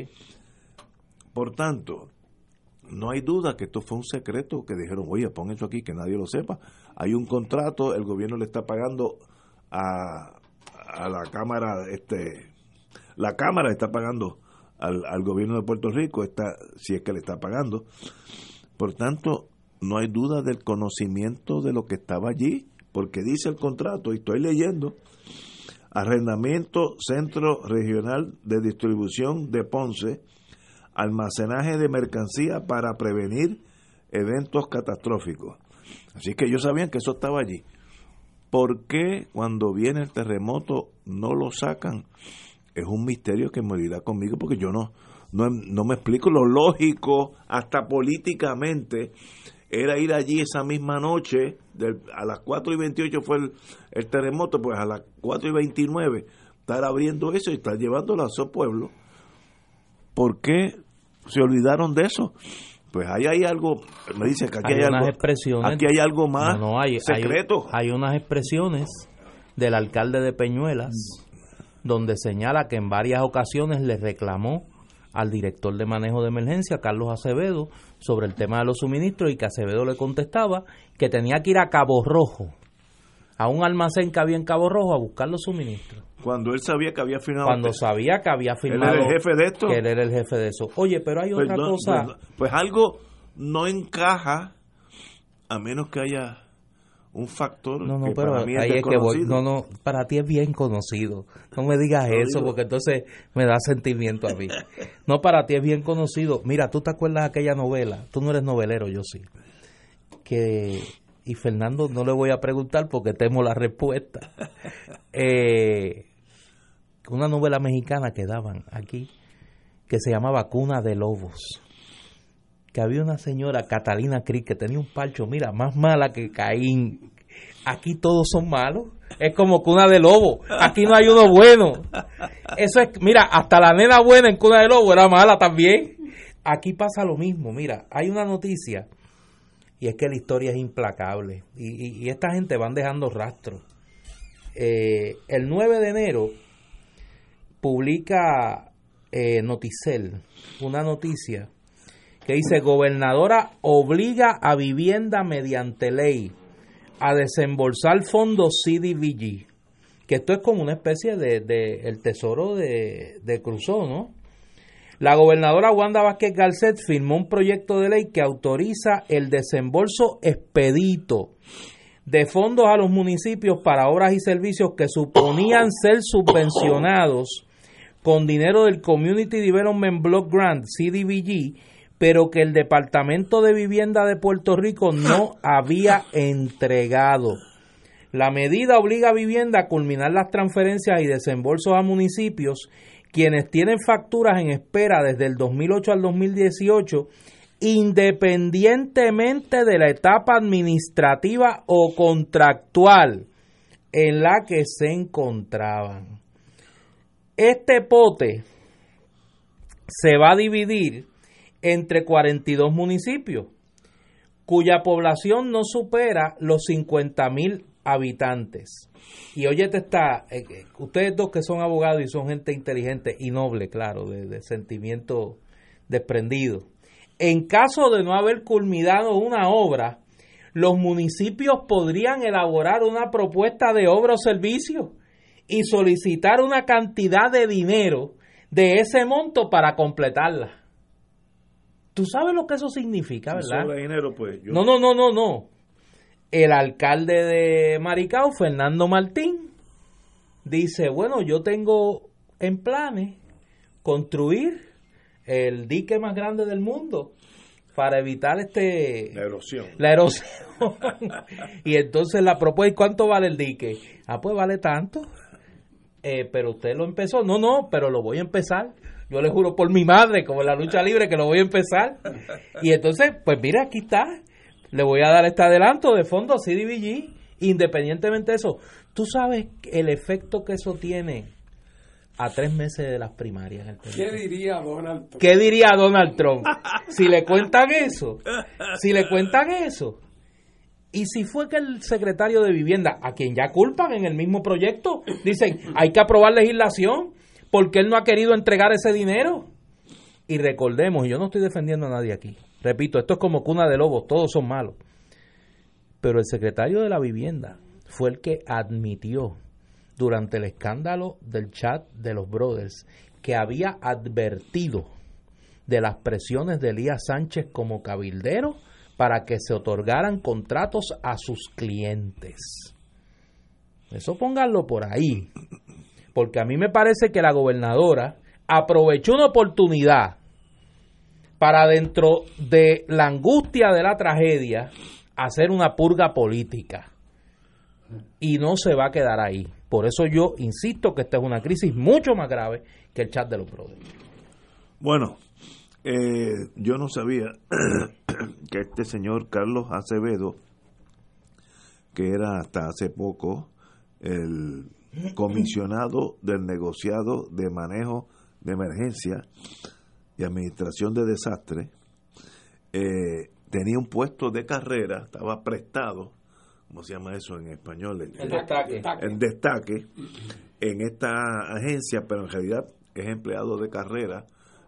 A: Por tanto, no hay duda que esto fue un secreto que dijeron, oye, pon eso aquí, que nadie lo sepa. Hay un contrato, el gobierno le está pagando a, a la Cámara, este, la Cámara está pagando al, al gobierno de Puerto Rico, está, si es que le está pagando. Por tanto, no hay duda del conocimiento de lo que estaba allí, porque dice el contrato, y estoy leyendo, arrendamiento Centro Regional de Distribución de Ponce, almacenaje de mercancía para prevenir eventos catastróficos. Así que ellos sabían que eso estaba allí. ¿Por qué cuando viene el terremoto no lo sacan? Es un misterio que morirá conmigo porque yo no, no, no me explico. Lo lógico, hasta políticamente, era ir allí esa misma noche, a las 4 y 28 fue el, el terremoto, pues a las 4 y 29 estar abriendo eso y estar llevándolo a su pueblo. ¿Por qué se olvidaron de eso? Pues ahí hay algo, me dice que aquí
D: Hay
A: hay,
D: unas
A: algo,
D: expresiones.
A: aquí hay algo más
D: No, no, hay, hay-
A: secreto.
D: Hay, unas expresiones del alcalde de Peñuelas donde señala que en varias ocasiones le reclamó al director de manejo de emergencia, Carlos Acevedo, sobre el tema de los suministros y que Acevedo le contestaba que tenía que ir a Cabo Rojo, a un almacén que había en Cabo Rojo a buscar los suministros.
A: Cuando él sabía que había firmado.
D: Cuando sabía que había
A: él
D: firmado
A: era el jefe de esto.
D: que él era el jefe de eso. Oye, pero hay
A: Pues
D: otra
A: no-
D: cosa.
A: pues, no- pues algo no encaja a menos que haya un factor
D: No, no,
A: que
D: pero
A: para mí es
D: ahí es que voy. No, no, para ti es bien conocido. No me digas
A: No
D: eso,
A: digo.
D: porque entonces me da sentimiento a mí. No, para ti es bien conocido. Mira, tú te acuerdas de aquella novela. Tú no eres novelero, yo sí. Que. Y Fernando no le voy a preguntar porque temo la respuesta. Eh, una novela mexicana que daban aquí que se llamaba Cuna de Lobos que había una señora, Catalina Crick, que tenía un palcho, mira, más mala que Caín. Aquí todos son malos. Es como cuna de lobo. Aquí no hay uno bueno. Eso es, mira, hasta la nena buena en cuna de lobo era mala también. Aquí pasa lo mismo. Mira, hay una noticia y es que la historia es implacable. Y, y- esta gente van dejando rastros. Eh, el 9 de enero publica eh, Noticel una noticia que dice gobernadora obliga a vivienda mediante ley a desembolsar fondos CDBG que esto es como una especie de, de el tesoro de, de Cruzó, ¿no? La gobernadora Wanda Vázquez Garcet firmó un proyecto de ley que autoriza el desembolso expedito de fondos a los municipios para obras y servicios que suponían ser subvencionados con dinero del Community Development Block Grant, CDBG, pero que el Departamento de Vivienda de Puerto Rico no había entregado. La medida obliga a Vivienda a culminar las transferencias y desembolsos a municipios quienes tienen facturas en espera desde el 2008 al 2018 independientemente de la etapa administrativa o contractual en la que se encontraban. Este pote se va a dividir entre 42 municipios, cuya población no supera los 50 mil habitantes. Y óyete está, eh, eh, ustedes dos que son abogados y son gente inteligente y noble, claro, de, de sentimiento desprendido. En caso de no haber culminado una obra, los municipios podrían elaborar una propuesta de obra o servicio y solicitar una cantidad de dinero de ese monto para completarla. Tú sabes lo que eso significa,
A: Si
D: ¿verdad?
A: sobra dinero, pues yo-
D: No, no, no, no, no. El alcalde de Maricao, Fernando Martín, dice, bueno, yo tengo en planes construir el dique más grande del mundo para evitar este
A: la erosión.
D: la erosión. y entonces la propuesta, ¿y cuánto vale el dique? Ah, pues vale tanto. Eh, pero usted lo empezó. No, no, pero lo voy a empezar. Yo le juro por mi madre, como en la lucha libre, que lo voy a empezar. Y entonces, pues mira, aquí está. Le voy a dar este adelanto de fondo CDBG, independientemente de eso. Tú sabes el efecto que eso tiene a tres meses de las primarias.
B: ¿Qué diría Donald Trump?
D: ¿Qué diría Donald Trump? Si le cuentan eso, si le cuentan eso. Y si fue que el secretario de Vivienda, a quien ya culpan en el mismo proyecto, dicen, hay que aprobar legislación porque él no ha querido entregar ese dinero. Y recordemos, y yo no estoy defendiendo a nadie aquí, repito, esto es como cuna de lobos, todos son malos. Pero el secretario de la Vivienda fue el que admitió durante el escándalo del chat de los brothers que había advertido de las presiones de Elías Sánchez como cabildero para que se otorgaran contratos a sus clientes. Eso pónganlo por ahí. Porque a mí me parece que la gobernadora aprovechó una oportunidad para dentro de la angustia de la tragedia hacer una purga política. Y no se va a quedar ahí. Por eso yo insisto que esta es una crisis mucho más grave que el chat de los brothers.
A: Bueno, eh, yo no sabía que este señor Carlos Acevedo, que era hasta hace poco el comisionado del negociado de manejo de emergencia y administración de desastre, eh, tenía un puesto de carrera, estaba prestado, ¿cómo se llama eso en español?
D: El destaque.
A: En destaque en esta agencia, pero en realidad es empleado de carrera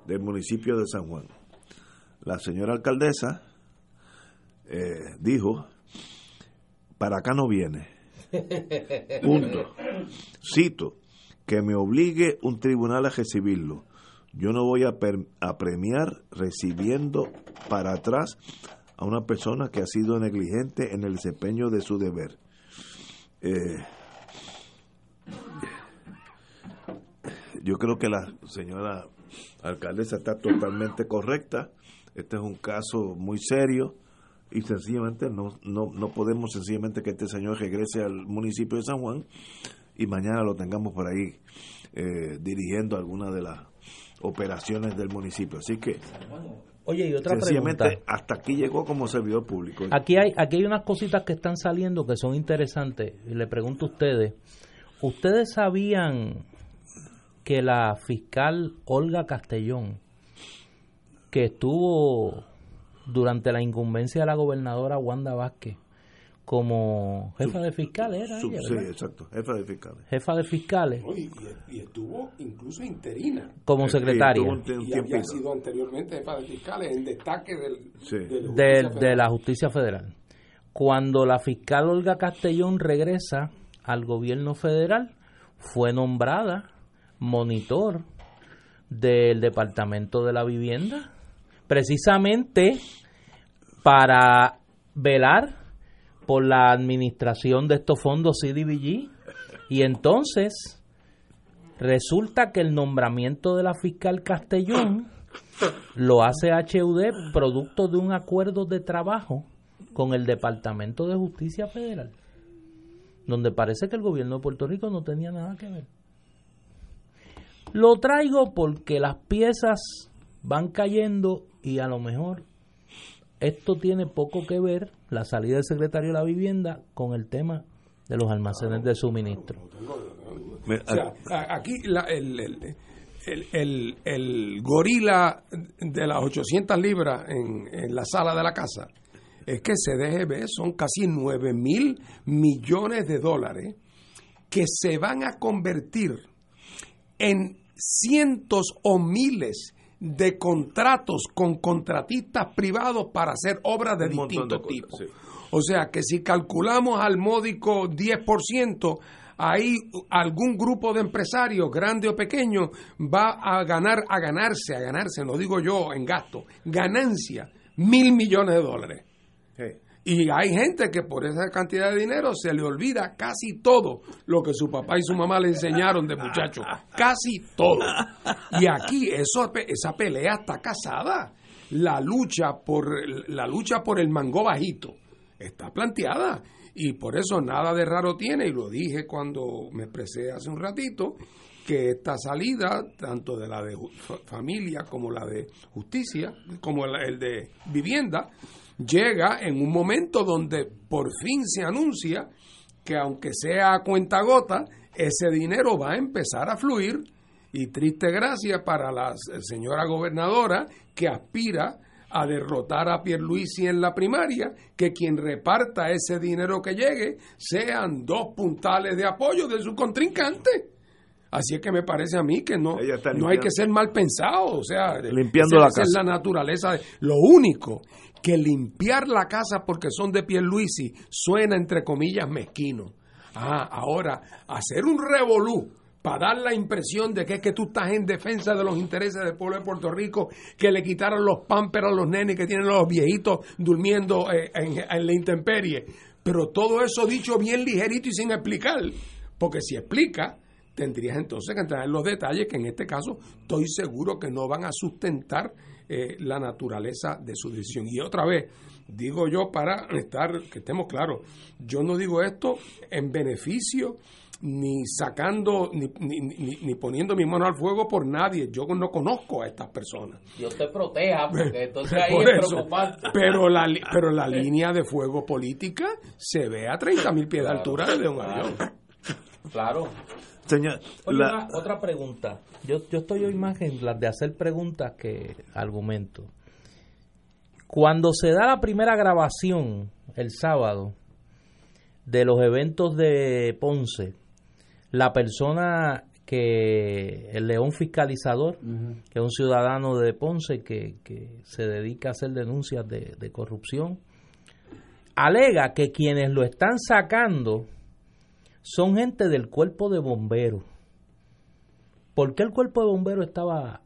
A: del municipio de San Juan. La señora alcaldesa eh, dijo, para acá no viene. Punto. Cito, que me obligue un tribunal a recibirlo. Yo no voy a, per- a premiar recibiendo para atrás a una persona que ha sido negligente en el desempeño de su deber. Eh, yo creo que la señora alcaldesa está totalmente correcta. Este es un caso muy serio y sencillamente no, no, no podemos sencillamente que este señor regrese al municipio de San Juan y mañana lo tengamos por ahí eh, dirigiendo alguna de las operaciones del municipio. Así que
D: Oye, y otra pregunta.
A: hasta aquí llegó como servidor público.
D: Aquí hay, aquí hay unas cositas que están saliendo que son interesantes. Y le pregunto a ustedes, ¿ustedes sabían que la fiscal Olga Castellón, que estuvo durante la incumbencia de la gobernadora Wanda Vázquez como jefa de fiscales, era
A: Sub-
D: ella,
A: sí, exacto, jefa de fiscales.
D: jefa de fiscales,
B: ¿no? Y, y- y estuvo incluso interina.
D: como secretaria
A: un
B: Y había sido anteriormente jefa de fiscales en destaque del,
A: Sí.
B: de la
D: de,
B: Justicia
D: de
B: Federal.
D: la justicia federal. Cuando la fiscal Olga Castellón regresa al gobierno federal, fue nombrada monitor del Departamento de la Vivienda, precisamente para velar por la administración de estos fondos CDBG. Y entonces resulta que el nombramiento de la fiscal Castellón lo hace HUD producto de un acuerdo de trabajo con el Departamento de Justicia Federal, donde parece que el gobierno de Puerto Rico no tenía nada que ver. Lo traigo porque las piezas van cayendo y a lo mejor esto tiene poco que ver, la salida del secretario de la vivienda, con el tema de los almacenes de suministro.
B: O sea, aquí la- el, el, el, el- el gorila de las 800 libras en, en la sala de la casa es que CDGB son casi 9 mil millones de dólares que se van a convertir en cientos o miles de contratos con contratistas privados para hacer obras de distintos tipos.
A: sí.
B: O sea que si calculamos al módico 10%, ahí algún grupo de empresarios, grande o pequeño, va a ganar, a ganarse, a ganarse, no digo yo en gasto, ganancia, mil millones de dólares. Y hay gente que por esa cantidad de dinero se le olvida casi todo lo que su papá y su mamá le enseñaron de muchacho. Casi todo. Y aquí eso, esa pelea está casada. La lucha por la lucha por el mango bajito está planteada. Y por eso nada de raro tiene, y lo dije cuando me expresé hace un ratito, que esta salida, tanto de la de familia como la de justicia, como el de vivienda, llega en un momento donde por fin se anuncia que aunque sea a cuenta gota, ese dinero va a empezar a fluir Y triste gracia para la señora gobernadora que aspira a derrotar a Pierluisi en la primaria, que quien reparta ese dinero que llegue sean dos puntales de apoyo de su contrincante. Así es que me parece a mí que no, no hay que ser mal pensado, o sea,
A: limpiando la casa.
B: es la naturaleza. De, lo único que limpiar la casa porque son de Pierluisi suena entre comillas mezquino. Ah, ahora hacer un revolú para dar la impresión de que es que tú estás en defensa de los intereses del pueblo de Puerto Rico, que le quitaron los pámperos a los nenes que tienen los viejitos durmiendo eh, en, en la intemperie. Pero todo eso dicho bien ligerito y sin explicar, porque si explica, tendrías entonces que entrar en los detalles que en este caso estoy seguro que no van a sustentar eh, la naturaleza de su decisión. Y otra vez, digo yo para estar, que estemos claros, yo no digo esto en beneficio ni sacando, ni, ni, ni, poniendo mi mano al fuego por nadie. Yo no conozco a estas personas.
D: Dios te proteja, porque entonces ahí es preocupante.
B: Pero la, pero la línea de fuego política se ve a 30 mil pies de altura desde un avión.
D: Claro.
A: Señor,
D: otra pregunta. Yo, yo estoy hoy más en las de hacer preguntas que argumentos. Cuando se da la primera grabación el sábado de los eventos de Ponce, la persona que el león fiscalizador, que es un ciudadano de Ponce que, que se dedica a hacer denuncias de, de corrupción, alega que quienes lo están sacando son gente del cuerpo de bomberos. ¿Por qué el cuerpo de bomberos estaba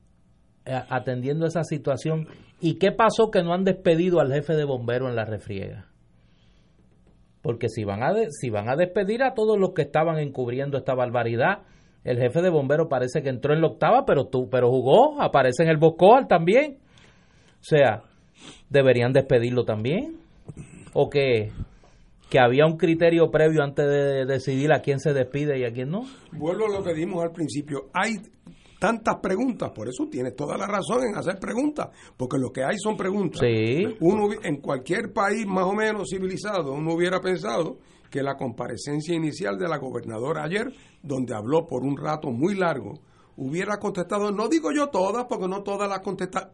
D: eh, atendiendo esa situación? ¿Y qué pasó que no han despedido al jefe de bomberos en la refriega? Porque si van a, si van a despedir a todos los que estaban encubriendo esta barbaridad, el jefe de bomberos parece que entró en la octava, pero, tú, pero jugó, aparece en el Boscoal también. O sea, deberían despedirlo también. ¿O qué? Que había un criterio previo antes de decidir a quién se despide y a quién no.
B: Vuelvo a lo que dimos al principio. Hay tantas preguntas, por eso tienes toda la razón en hacer preguntas, porque lo que hay son preguntas.
D: Sí.
B: Uno en cualquier país más o menos civilizado, uno hubiera pensado que la comparecencia inicial de la gobernadora ayer, donde habló por un rato muy largo hubiera contestado, no digo yo todas, porque no todas las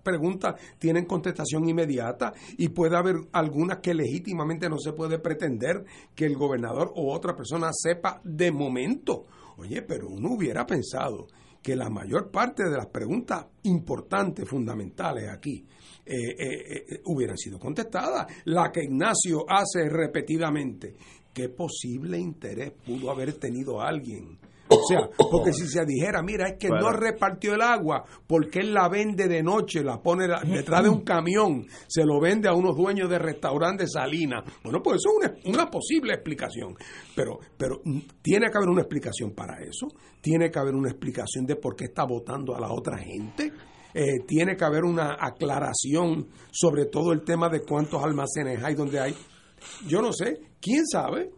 B: preguntas tienen contestación inmediata y puede haber algunas que legítimamente no se puede pretender que el gobernador o otra persona sepa de momento. Oye, pero uno hubiera pensado que la mayor parte de las preguntas importantes, fundamentales aquí, eh, eh, eh, hubieran sido contestadas. La que Ignacio hace repetidamente. ¿Qué posible interés pudo haber tenido alguien? O sea, porque si se dijera, mira, es que no repartió el agua porque él la vende de noche, la pone detrás de un camión, se lo vende a unos dueños de restaurantes Salinas. Bueno, pues eso es una, posible explicación. Pero, pero tiene que haber una explicación para eso. Tiene que haber una explicación de por qué está votando a la otra gente. Eh, tiene que haber una aclaración sobre todo el tema de cuántos almacenes hay donde hay. Yo no sé, quién sabe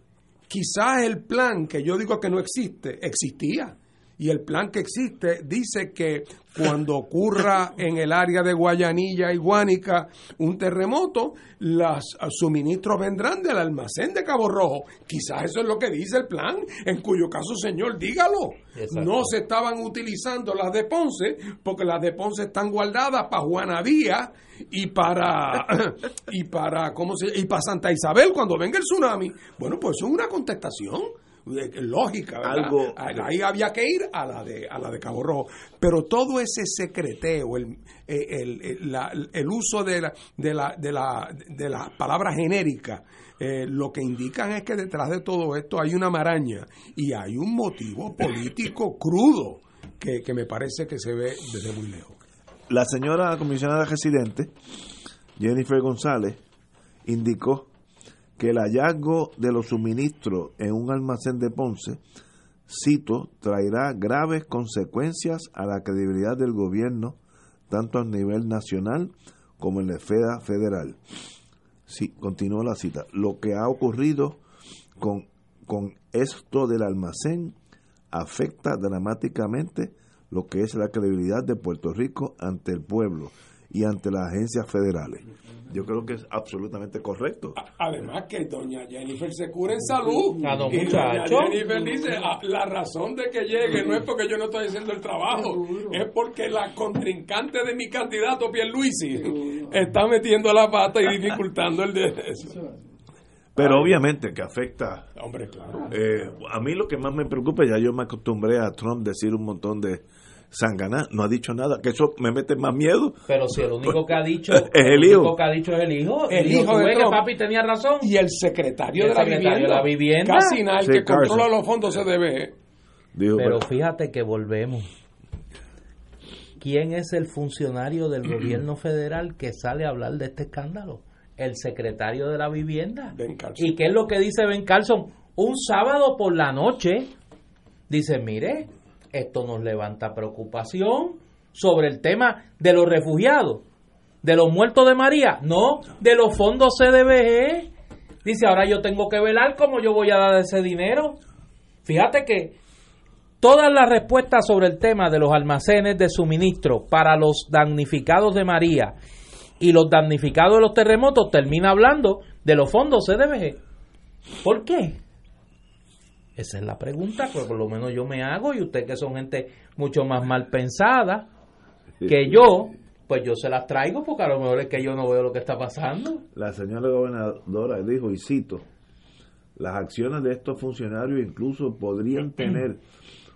B: Quizás el plan que yo digo que no existe, existía. Y el plan que existe dice que cuando ocurra en el área de Guayanilla y Guánica un terremoto, los suministros vendrán del almacén de Cabo Rojo. Quizás eso es lo que dice el plan, en cuyo caso, señor, dígalo. No se estaban utilizando las de Ponce, porque las de Ponce están guardadas para Juana Díaz y para y para ¿cómo se y para Santa Isabel cuando venga el tsunami. Bueno, pues eso es una contestación lógica, Algo, Ahí había que ir a la de a la de Cabo Rojo, pero todo ese secreteo, el, el, el uso de la, de la, de la, de la palabra genérica, eh, lo que indican es que detrás de todo esto hay una maraña y hay un motivo político crudo que, que me parece que se ve desde muy lejos.
A: La señora comisionada residente, Jennifer González, indicó que el hallazgo de los suministros en un almacén de Ponce, cito, traerá graves consecuencias a la credibilidad del gobierno, tanto a nivel nacional como en la esfera federal. Sí, continúa la cita. Lo que ha ocurrido con, con esto del almacén afecta dramáticamente lo que es la credibilidad de Puerto Rico ante el pueblo y ante las agencias federales. Yo creo que es absolutamente correcto.
B: Además que doña Jennifer se cura en salud. Y doña. Jennifer dice, "Ah, la razón de que llegue no es porque yo no estoy haciendo el trabajo, es porque la contrincante de mi candidato Pierluisi está metiendo la pata y dificultando el de eso.
A: Pero obviamente que afecta.
B: Hombre, claro.
A: eh, a mí lo que más me preocupa, ya yo me acostumbré a Trump decir un montón de sanganá, no ha dicho nada, que eso me mete más miedo.
D: Pero si el único que ha dicho
A: Es el hijo.
D: único que ha dicho es el hijo,
B: El
D: el
B: hijo
D: hijo
B: de
D: que
B: Trump.
D: papi tenía razón.
B: Y el secretario,
D: Y el
B: de, la
D: secretario de
B: vivienda,
D: la vivienda.
B: casi nada, el
A: Sí,
B: que controla los fondos CDB.
A: Dijo,
D: Pero
A: pero-
D: fíjate que volvemos. ¿Quién es el funcionario del gobierno federal que sale a hablar de este escándalo? El secretario de la vivienda.
B: Ben Carson.
D: ¿Y qué es lo que dice Ben Carlson? Un sábado por la noche dice, mire, esto nos levanta preocupación sobre el tema de los refugiados, de los muertos de María, no, de los fondos CDBG. Dice, ahora yo tengo que velar cómo yo voy a dar ese dinero. Fíjate que todas las respuestas sobre el tema de los almacenes de suministro para los damnificados de María y los damnificados de los terremotos termina hablando de los fondos CDBG. ¿Por qué? Esa es la pregunta que por lo menos yo me hago y usted que son gente mucho más mal pensada que yo, pues yo se las traigo porque a lo mejor es que yo no veo lo que está pasando.
A: La señora gobernadora dijo, y cito, las acciones de estos funcionarios incluso podrían tener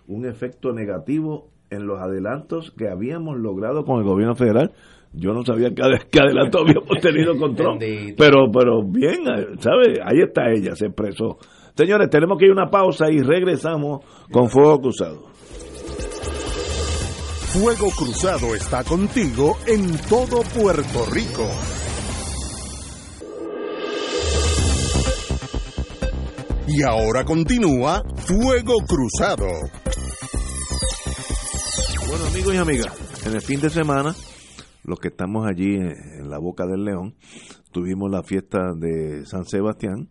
A: un efecto negativo en los adelantos que habíamos logrado con el gobierno federal. Yo no sabía qué adelanto habíamos tenido con Trump. Pero, pero bien, ¿sabe? Ahí está ella, se expresó. Señores, tenemos que ir a una pausa y regresamos con Fuego Cruzado.
C: Fuego Cruzado está contigo en todo Puerto Rico. Y ahora continúa Fuego Cruzado.
A: Bueno, amigos y amigas, en el fin de semana, los que estamos allí en, en la Boca del León, tuvimos la fiesta de San Sebastián.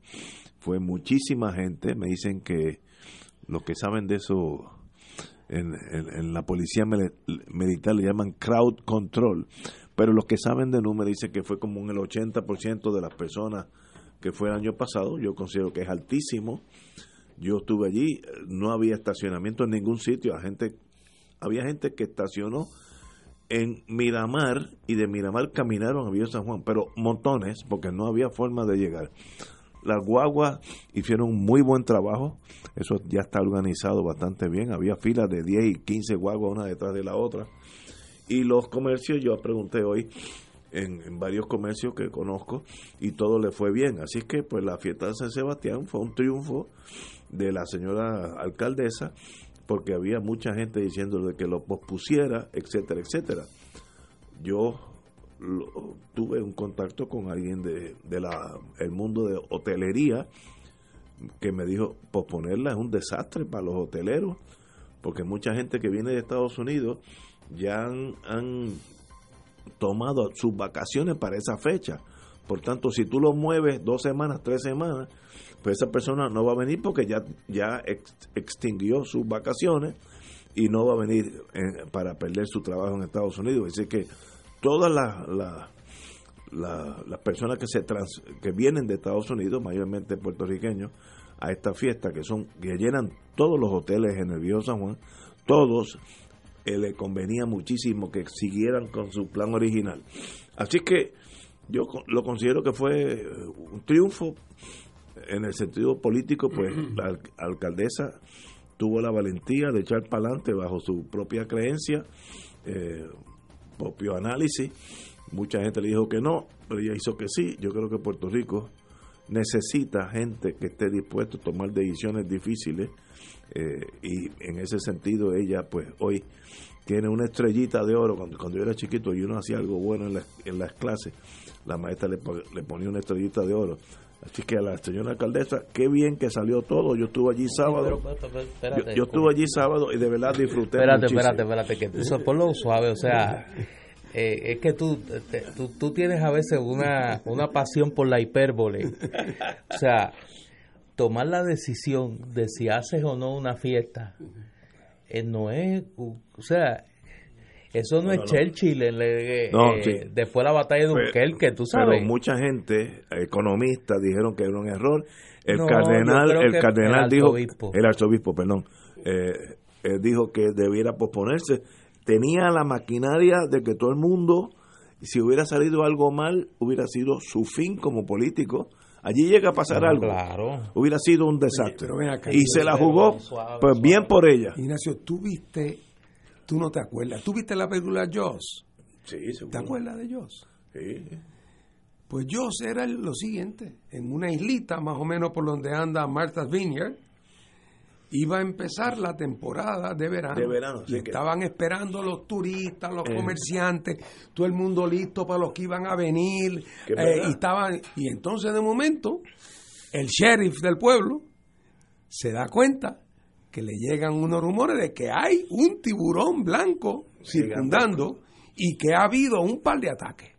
A: Fue muchísima gente. Me dicen que los que saben de eso en, en- en la policía mili- militar le llaman crowd control. Pero los que saben de números dicen que fue como un el 80% de las personas que fue el año pasado. Yo considero que es altísimo. Yo estuve allí, no había estacionamiento en ningún sitio. La gente había gente que estacionó en Miramar y de Miramar caminaron a Villa San Juan, pero montones, porque no había forma de llegar. Las guaguas hicieron un muy buen trabajo, eso ya está organizado bastante bien, había filas de 10 y 15 guaguas una detrás de la otra. Y los comercios, yo pregunté hoy en, varios comercios que conozco y todo le fue bien. Así que pues la fiesta de San Sebastián fue un triunfo de la señora alcaldesa porque había mucha gente diciéndole que lo pospusiera, etcétera, etcétera. Yo lo- tuve un contacto con alguien de, de la, el mundo de hotelería que me dijo posponerla es un desastre para los hoteleros porque mucha gente que viene de Estados Unidos ya han, tomado sus vacaciones para esa fecha. Por tanto, si tú lo mueves dos semanas, tres semanas, pues esa persona no va a venir porque ya, ya ex- extinguió sus vacaciones y no va a venir eh, para perder su trabajo en Estados Unidos. Así que todas las las- la- las personas que se trans- que vienen de Estados Unidos, mayormente puertorriqueños, a esta fiesta que son que llenan todos los hoteles en el Viejo San Juan, todos eh, le convenía muchísimo que siguieran con su plan original. Así que yo lo considero que fue eh, un triunfo en el sentido político, pues la al- alcaldesa tuvo la valentía de echar para adelante bajo su propia creencia, eh, propio análisis. Mucha gente le dijo que no, pero ella hizo que sí. Yo creo que Puerto Rico necesita gente que esté dispuesto a tomar decisiones difíciles eh, y en ese sentido ella pues hoy tiene una estrellita de oro cuando, cuando yo era chiquito y uno hacía algo bueno en, la- en las clases la maestra le, le ponía una estrellita de oro así que a la señora alcaldesa qué bien que salió todo yo estuve allí sábado
D: Pero, pero, pero,
A: yo, estuve allí sábado y de verdad disfruté
D: Espérate,
A: muchísimo.
D: espérate, espérate, que eso por lo suave, o sea, eh, es que tú, te- tú, tú tienes a veces una, una pasión por la hipérbole. O sea, tomar la decisión de si haces o no una fiesta, eh, no es, o sea, Eso no, es Churchill, eh,
A: No,
D: eh,
A: sí.
D: después de la batalla de Dunkerque, tú sabes.
A: Pero mucha gente, economistas, dijeron que era un error. El
D: No,
A: cardenal, el cardenal
D: el
A: dijo,
D: arzobispo.
A: el arzobispo, perdón, eh, eh, dijo que debiera posponerse. Tenía la maquinaria de que todo el mundo, si hubiera salido algo mal, hubiera sido su fin como político. Allí llega a pasar
D: No,
A: algo.
D: Claro.
A: Hubiera sido un desastre.
B: pero ven acá,
A: y se la jugó,
D: suave,
A: pues
D: suave.
A: bien por ella.
B: Ignacio, tú viste, tú no te acuerdas, tú viste la película Joss,
A: Sí,
B: ¿te acuerdas de Joss?
A: Sí.
B: Pues Joss era lo siguiente, en una islita más o menos por donde anda Martha's Vineyard, iba a empezar la temporada de verano.
A: De verano,
B: y
A: que-
B: estaban esperando los turistas, los
A: Eh.
B: comerciantes, todo el mundo listo para los que iban a venir. Eh, y estaban y entonces de momento el sheriff del pueblo se da cuenta que le llegan unos rumores de que hay un tiburón blanco circundando y que ha habido un par de ataques.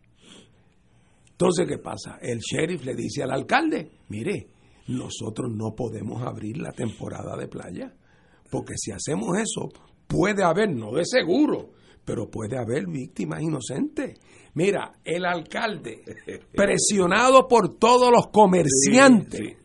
B: Entonces, ¿qué pasa? El sheriff le dice al alcalde, mire, nosotros no podemos abrir la temporada de playa, porque si hacemos eso, puede haber, no de seguro, pero puede haber víctimas inocentes. Mira, el alcalde, presionado por todos los comerciantes,
A: Sí,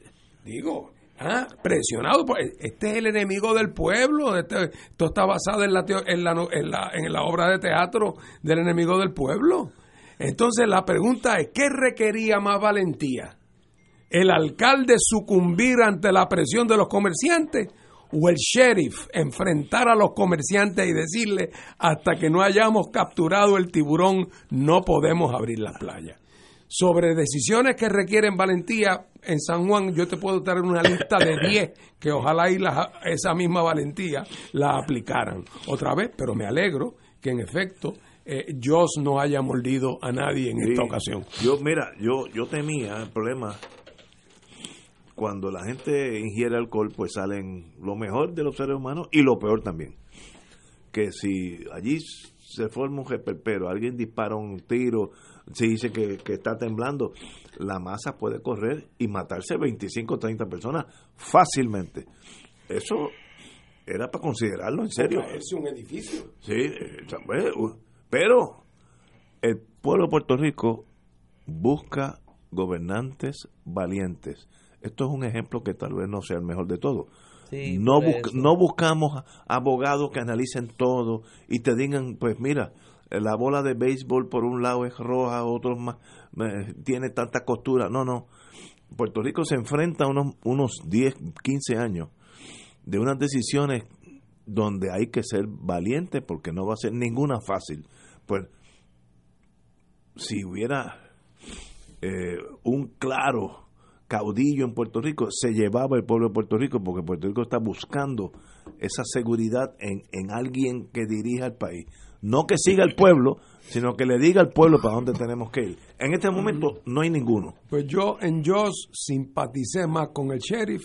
B: digo, ah, presionado por este es el enemigo del pueblo, este- esto está basado en la, en, la, en, la, en la obra de teatro del enemigo del pueblo. Entonces la pregunta es, ¿qué requería más valentía? ¿El alcalde sucumbir ante la presión de los comerciantes? ¿O el sheriff enfrentar a los comerciantes y decirle, hasta que no hayamos capturado el tiburón, no podemos abrir la playa? Sobre decisiones que requieren valentía, en San Juan yo te puedo traer una lista de 10 que ojalá y la- esa misma valentía la aplicaran otra vez, pero me alegro que en efecto eh, no haya mordido a nadie en esta ocasión.
A: Yo, mira, yo, yo temía el problema. Cuando la gente ingiere alcohol, pues salen lo mejor de los seres humanos y lo peor también. Que si allí se forma un reperpero, alguien dispara un tiro, se dice que, que está temblando, la masa puede correr y matarse 25 o 30 personas fácilmente. Eso era para considerarlo en serio.
B: Es un edificio.
A: Sí, eh, pues, pero el pueblo de Puerto Rico busca gobernantes valientes. Esto es un ejemplo que tal vez no sea el mejor de todos.
D: Sí,
A: no,
D: eso.
A: no buscamos abogados que analicen todo y te digan, pues mira, la bola de béisbol por un lado es roja, otro más tiene tanta costura. No, no. Puerto Rico se enfrenta a unos, unos 10, 15 años de unas decisiones donde hay que ser valiente porque no va a ser ninguna fácil. Pues si hubiera eh, un claro caudillo en Puerto Rico, se llevaba el pueblo de Puerto Rico porque Puerto Rico está buscando esa seguridad en, en alguien que dirija el país. No que siga el pueblo, sino que le diga al pueblo para dónde tenemos que ir. En este momento no hay ninguno.
B: Pues yo en Joss simpaticé más con el sheriff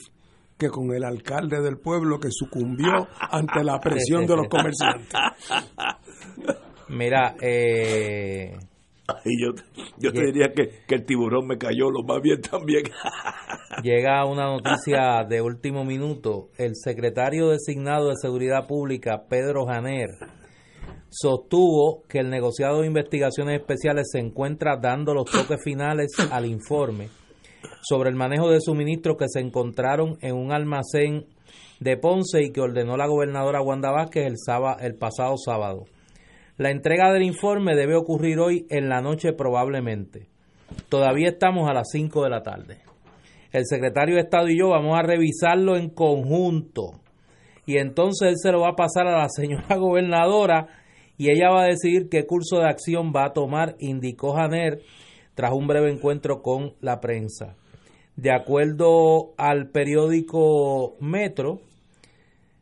B: que con el alcalde del pueblo que sucumbió ante la presión de los comerciantes.
D: Mira, eh,
A: Y yo, yo te diría que, que el tiburón me cayó lo más bien también.
D: llega una noticia de último minuto. El secretario designado de Seguridad Pública, Pedro Janer, sostuvo que el negociado de investigaciones especiales se encuentra dando los toques finales al informe sobre el manejo de suministros que se encontraron en un almacén de Ponce y que ordenó la gobernadora Wanda Vázquez el, sába- el pasado sábado. La entrega del informe debe ocurrir hoy en la noche probablemente. Todavía estamos a las 5 de la tarde. El secretario de Estado y yo vamos a revisarlo en conjunto. Y entonces él se lo va a pasar a la señora gobernadora y ella va a decidir qué curso de acción va a tomar, indicó Janer tras un breve encuentro con la prensa. De acuerdo al periódico Metro,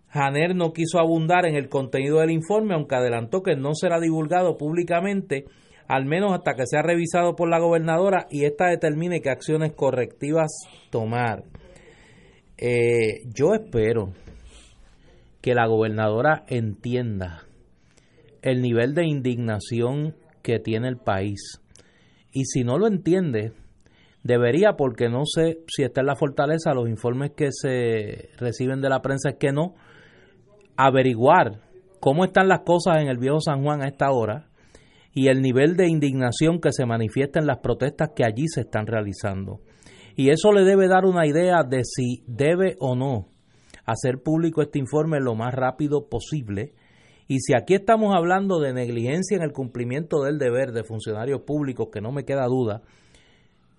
D: Janer no quiso abundar en el contenido del informe, aunque adelantó que no será divulgado públicamente, al menos hasta que sea revisado por la gobernadora y ésta determine qué acciones correctivas tomar. Eh, yo espero que la gobernadora entienda el nivel de indignación que tiene el país. Y si no lo entiende, debería, porque no sé si está en la fortaleza, los informes que se reciben de la prensa es que no, averiguar cómo están las cosas en el viejo San Juan a esta hora y el nivel de indignación que se manifiesta en las protestas que allí se están realizando. Y eso le debe dar una idea de si debe o no hacer público este informe lo más rápido posible. Y si aquí estamos hablando de negligencia en el cumplimiento del deber de funcionarios públicos, que no me queda duda,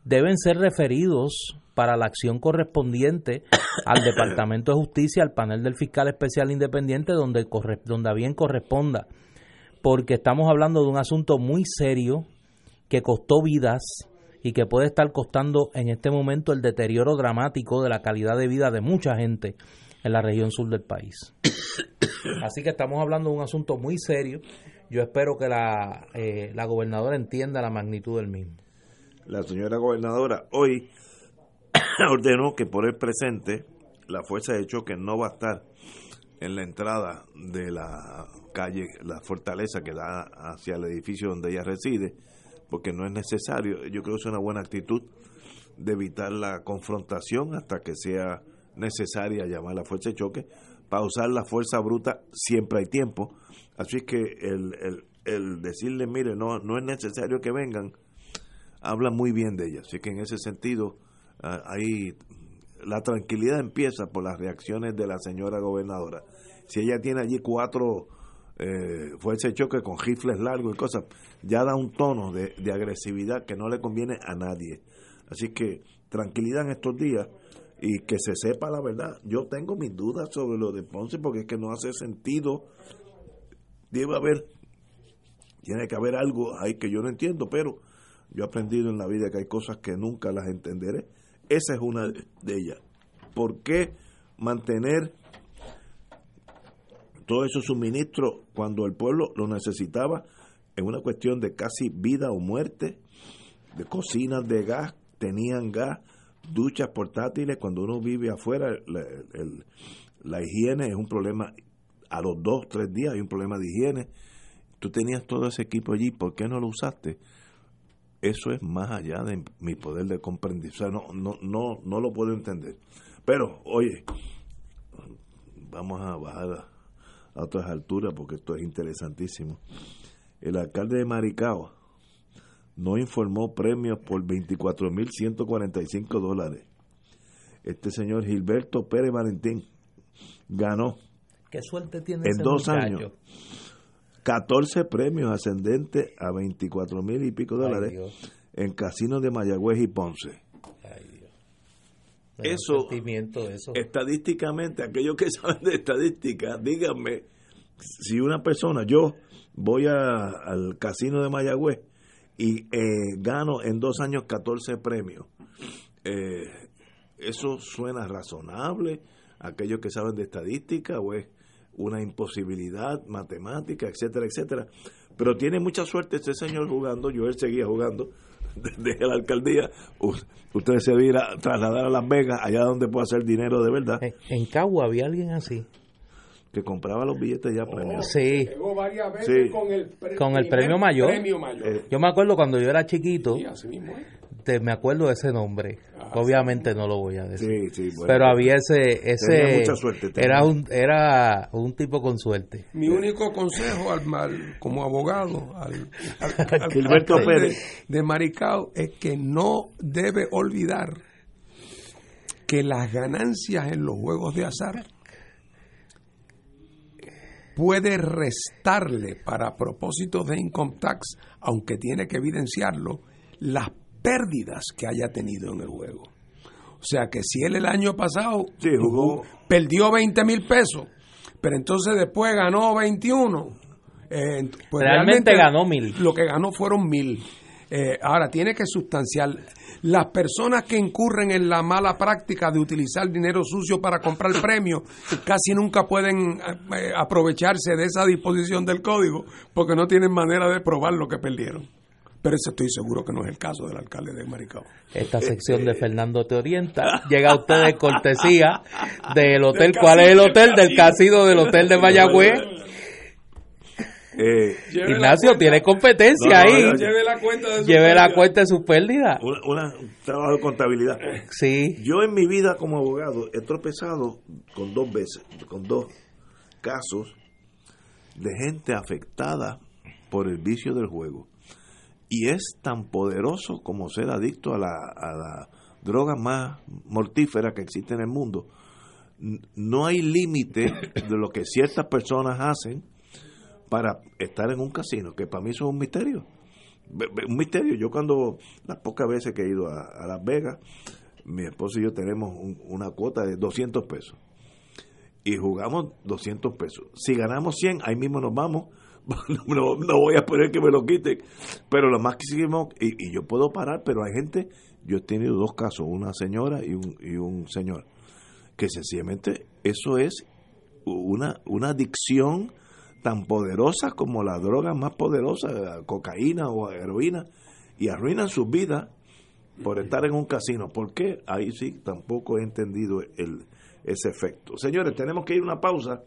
D: deben ser referidos para la acción correspondiente al Departamento de Justicia, al panel del fiscal especial independiente, donde, donde bien corresponda, porque estamos hablando de un asunto muy serio que costó vidas y que puede estar costando en este momento el deterioro dramático de la calidad de vida de mucha gente en la región sur del país. Así que estamos hablando de un asunto muy serio. Yo espero que la, eh, la gobernadora entienda la magnitud del mismo.
A: La señora gobernadora hoy ordenó que por el presente la fuerza de choque no va a estar en la entrada de la calle, la fortaleza que da hacia el edificio donde ella reside, porque no es necesario. Yo creo que es una buena actitud de evitar la confrontación hasta que sea necesaria llamar la fuerza de choque. Para usar la fuerza bruta siempre hay tiempo. Así que el, el, el decirle, mire, no, no es necesario que vengan, habla muy bien de ella. Así que en ese sentido, ah, ahí la tranquilidad empieza por las reacciones de la señora gobernadora. Si ella tiene allí cuatro eh, fuerzas de choque con rifles largos y cosas, ya da un tono de, de agresividad que no le conviene a nadie. Así que tranquilidad en estos días y que se sepa la verdad. Yo tengo mis dudas sobre lo de Ponce porque es que no hace sentido. Debe haber, tiene que haber algo ahí que yo no entiendo, pero yo he aprendido en la vida que hay cosas que nunca las entenderé. Esa es una de ellas. ¿Por qué mantener todos esos suministros cuando el pueblo lo necesitaba en una cuestión de casi vida o muerte? De cocinas de gas, tenían gas, duchas portátiles, cuando uno vive afuera, la, higiene es un problema, a los dos, tres días hay un problema de higiene. Tú tenías todo ese equipo allí, ¿por qué no lo usaste? Eso es más allá de mi poder de comprender, o sea, no, no, no, no lo puedo entender. Pero, oye, vamos a bajar a, a otras alturas porque esto es interesantísimo. El alcalde de Maricao, no informó premios por 24.145 dólares. Este señor Gilberto Pérez Valentín ganó.
D: ¿Qué suerte tiene
A: en
D: ese
A: dos
D: muchacho?
A: años 14 premios ascendentes a 24 mil y pico dólares en casinos de Mayagüez y Ponce.
D: Ay, Dios.
A: Eso-. Estadísticamente, aquellos que saben de estadística, díganme si una persona, yo voy a- al casino de Mayagüez y eh, gano en dos años 14 premios. Eh, ¿Eso suena razonable? Aquellos que saben de estadística o es una imposibilidad matemática, etcétera, etcétera. Pero tiene mucha suerte este señor jugando, yo él seguía jugando desde la alcaldía. Usted se va trasladar a Las Vegas, allá donde puede hacer dinero de verdad,
D: en Cagua había alguien así.
A: Que compraba los billetes ya premiados.
D: Sí.
B: Llegó varias veces
A: Sí.
B: con el, pre-
D: Con el
B: primer
D: premio mayor.
B: premio mayor.
A: Eh,
D: Yo me acuerdo cuando yo era chiquito,
B: Sí, así mismo
D: te- me acuerdo de ese nombre. Obviamente no lo voy a decir.
A: Sí, sí, bueno.
D: Pero había ese, ese
A: Tenía mucha suerte, tenía.
D: era un era un tipo con suerte.
B: Mi único consejo al, al- como abogado al, al- al
A: Gilberto Pérez.
B: de Maricao es que no debe olvidar que las ganancias en los juegos de azar puede restarle para propósitos de income tax, aunque tiene que evidenciarlo, las pérdidas que haya tenido en el juego. O sea que si él el año pasado
A: Sí, jugó.
B: perdió 20 mil pesos, pero entonces después ganó 21. eh, pues
D: Realmente ganó mil.
B: Lo que ganó fueron mil. Eh, ahora, tiene que sustanciar. Las personas que incurren en la mala práctica de utilizar dinero sucio para comprar premios casi nunca pueden eh, aprovecharse de esa disposición del código porque no tienen manera de probar lo que perdieron. Pero eso estoy seguro que no es el caso del alcalde de Maricao.
D: Esta sección de Fernando te orienta llega a ustedes cortesía del hotel. ¿Cuál es el hotel? Del casino del hotel de Mayagüez.
A: Eh,
D: Ignacio tiene competencia
A: No, no,
D: ahí.
A: no,
B: Lleve la cuenta de su
D: Lleve la
B: pérdida.
D: cuenta de su pérdida.
A: una, una- un trabajo de contabilidad.
D: Sí.
A: Yo en mi vida como abogado he tropezado con dos veces, con dos casos de gente afectada por el vicio del juego. Y es tan poderoso como ser adicto a la, a la droga más mortífera que existe en el mundo. No hay límite de lo que ciertas personas hacen para estar en un casino, que para mí eso es un misterio. Un misterio. Yo cuando, las pocas veces que he ido a, Las Vegas, mi esposo y yo tenemos una cuota de 200 pesos. Y jugamos 200 pesos. Si ganamos 100, ahí mismo nos vamos. No, voy a poner que me lo quiten. Pero lo más que seguimos, y, y yo puedo parar, pero hay gente, yo he tenido dos casos, una señora y un, y un señor, que sencillamente eso es una, una adicción tan poderosas como la droga más poderosa, cocaína o heroína, y arruinan sus vidas por estar en un casino. ¿Por qué? Ahí sí tampoco he entendido el, ese efecto. Señores, tenemos que ir a una pausa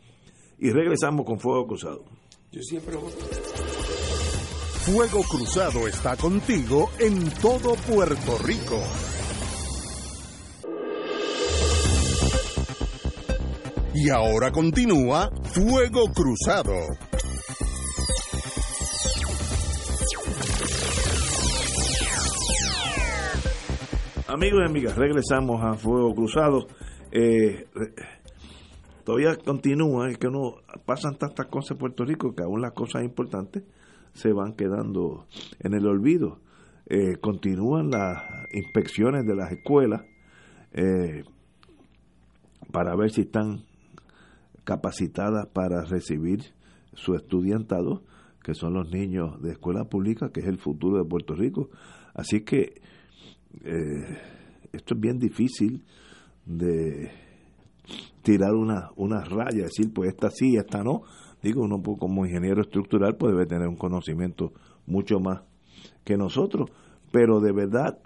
A: y regresamos con Fuego Cruzado.
B: Yo siempre
C: Fuego Cruzado está contigo en todo Puerto Rico. Y ahora continúa Fuego Cruzado.
A: Amigos y amigas, regresamos a Fuego Cruzado. Eh, todavía continúa, es que no pasan tantas cosas en Puerto Rico que aún las cosas importantes se van quedando en el olvido. Eh, continúan las inspecciones de las escuelas eh, para ver si están capacitadas para recibir su estudiantado, que son los niños de escuela pública, que es el futuro de Puerto Rico. Así que eh, esto es bien difícil de tirar una, una raya, decir, pues esta sí, esta no. Digo, uno como ingeniero estructural pues debe tener un conocimiento mucho más que nosotros, pero de verdad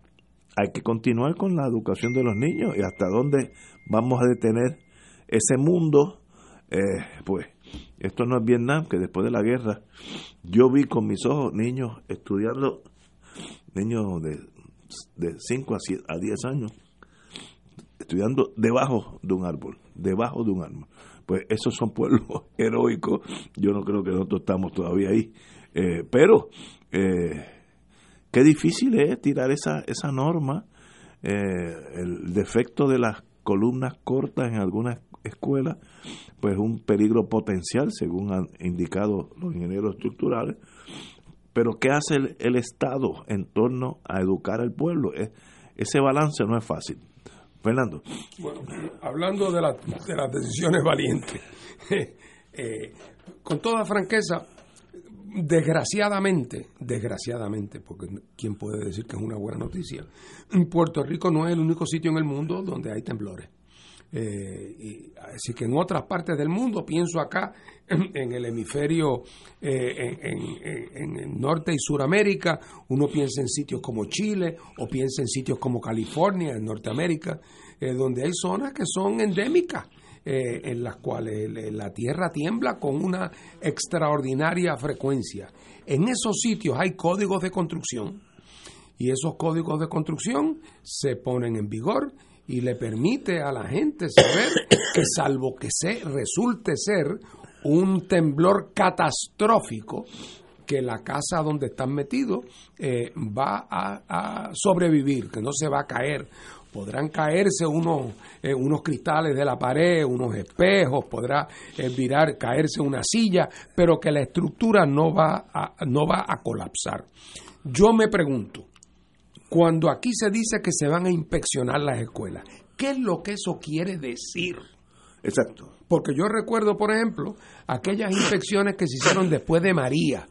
A: hay que continuar con la educación de los niños y hasta dónde vamos a detener ese mundo eh, pues esto no es Vietnam, que después de la guerra yo vi con mis ojos niños estudiando, niños de, de 5 a, a 10 años, estudiando debajo de un árbol, debajo de un árbol. Pues esos son pueblos heroicos, yo no creo que nosotros estamos todavía ahí, eh, pero eh, qué difícil es tirar esa, esa norma, el defecto de las columnas cortas en algunas escuelas, pues un peligro potencial, según han indicado los ingenieros estructurales. Pero ¿qué hace el, Estado en torno a educar al pueblo? ese balance no es fácil. Fernando.
B: Bueno, hablando de, de las decisiones valientes, eh, con toda franqueza, desgraciadamente, desgraciadamente, porque quién puede decir que es una buena noticia, Puerto Rico no es el único sitio en el mundo donde hay temblores. Eh, y, así que en otras partes del mundo, pienso acá en, el hemisferio, eh, en, el norte y Suramérica, uno piensa en sitios como Chile o piensa en sitios como California, en Norteamérica, eh, donde hay zonas que son endémicas. en las cuales la tierra tiembla con una extraordinaria frecuencia. En esos sitios hay códigos de construcción y esos códigos de construcción se ponen en vigor y le permite a la gente saber que salvo que se resulte ser un temblor catastrófico, que la casa donde están metidos eh, va a, sobrevivir, que no se va a caer. Podrán caerse unos, eh, unos cristales de la pared, unos espejos, podrá eh, virar, caerse una silla, pero que la estructura no va a, no va a colapsar. Yo me pregunto, cuando aquí se dice que se van a inspeccionar las escuelas, ¿qué es lo que eso quiere decir?
A: Exacto.
B: Porque yo recuerdo, por ejemplo, aquellas inspecciones que se hicieron después de María,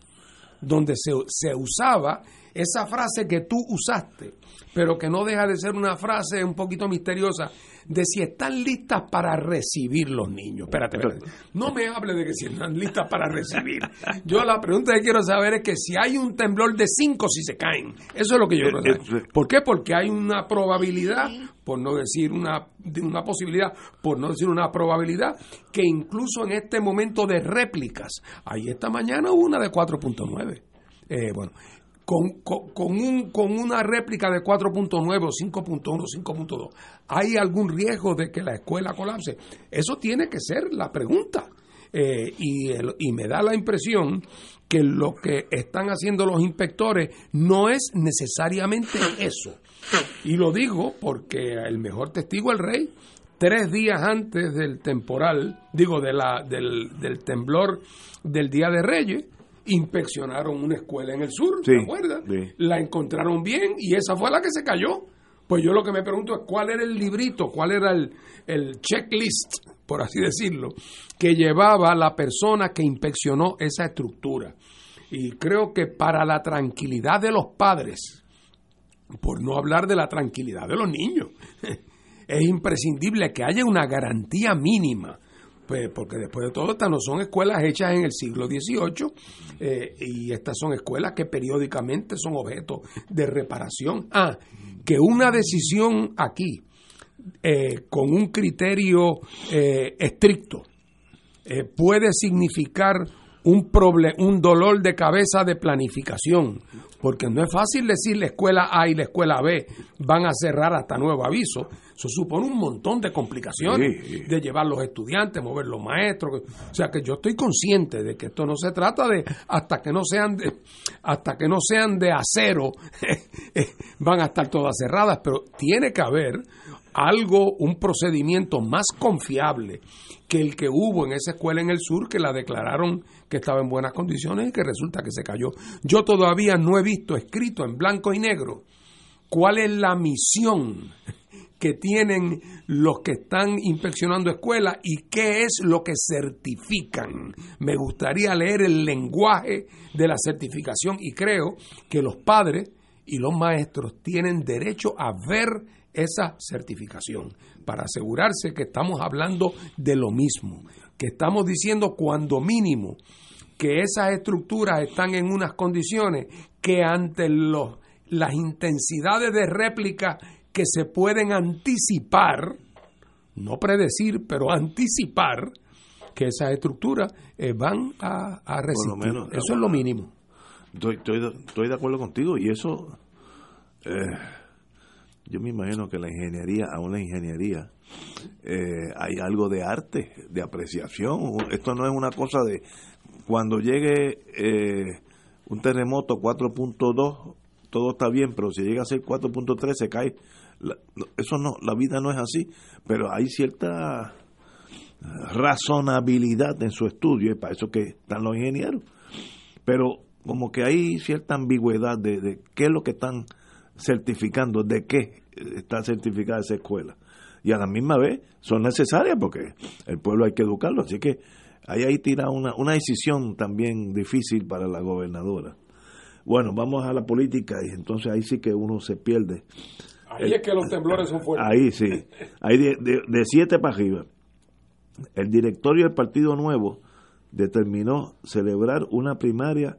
B: donde se, se usaba esa frase que tú usaste, pero que no deja de ser una frase un poquito misteriosa, de si están listas para recibir los niños. Espérate, espérate. No me hable de que si están listas para recibir. Yo la pregunta que quiero saber es que si hay un temblor de cinco, si se caen. Eso es lo que yo quiero saber. ¿Por qué? Porque hay una probabilidad, por no decir una, una posibilidad, por no decir una probabilidad, que incluso en este momento de réplicas, ahí esta mañana hubo una de 4.9. Eh, bueno, con, con, un, con una réplica de 4.9 o 5.1, 5.2, ¿hay algún riesgo de que la escuela colapse? Eso tiene que ser la pregunta. eh, y, y me da la impresión que lo que están haciendo los inspectores no es necesariamente eso. Y lo digo porque el mejor testigo el rey, tres días antes del temporal, digo, de la, del, del temblor del Día de Reyes, inspeccionaron una escuela en el sur, ¿te acuerdas? La encontraron bien y esa fue la que se cayó. Pues yo lo que me pregunto es cuál era el librito, cuál era el, el checklist, por así decirlo, que llevaba la persona que inspeccionó esa estructura. Y creo que para la tranquilidad de los padres, por no hablar de la tranquilidad de los niños, es imprescindible que haya una garantía mínima pues porque después de todo estas no son escuelas hechas en el siglo XVIII eh, y estas son escuelas que periódicamente son objeto de reparación. Ah, que una decisión aquí eh, con un criterio eh, estricto puede significar un, un dolor de cabeza de planificación, porque no es fácil decir la escuela A y la escuela B van a cerrar hasta nuevo aviso. Eso supone un montón de complicaciones de llevar los estudiantes, mover los maestros. O sea que yo estoy consciente de que esto no se trata de hasta que no sean de hasta que no sean de acero van a estar todas cerradas, pero tiene que haber algo, un procedimiento más confiable que el que hubo en esa escuela en el sur, que la declararon que estaba en buenas condiciones y que resulta que se cayó. Yo todavía no he visto escrito en blanco y negro cuál es la misión que tienen los que están inspeccionando escuelas y qué es lo que certifican. Me gustaría leer el lenguaje de la certificación y creo que los padres y los maestros tienen derecho a ver esa certificación para asegurarse que estamos hablando de lo mismo, que estamos diciendo cuando mínimo que esas estructuras están en unas condiciones que ante los, las intensidades de réplica que se pueden anticipar, no predecir, pero anticipar, que esas estructuras eh, van a, resistir. eso es lo mínimo.
A: Estoy, estoy, de acuerdo contigo y eso, eh, yo me imagino que la ingeniería, aún la ingeniería, eh, hay algo de arte, de apreciación. Esto no es una cosa de cuando llegue un terremoto 4.2, todo está bien, pero si llega a ser 4.3 se cae eso no, la vida no es así, pero hay cierta razonabilidad en su estudio, y para eso que están los ingenieros. Pero como que hay cierta ambigüedad de qué es lo que están certificando, de qué está certificada esa escuela. Y a la misma vez son necesarias porque el pueblo hay que educarlo. Así que ahí, ahí tira una, una decisión también difícil para la gobernadora. Bueno, vamos a la política y entonces ahí sí que uno se pierde
B: Ahí es que los temblores son fuertes.
A: Ahí sí. Ahí de, de, siete para arriba. El directorio del Partido Nuevo determinó celebrar una primaria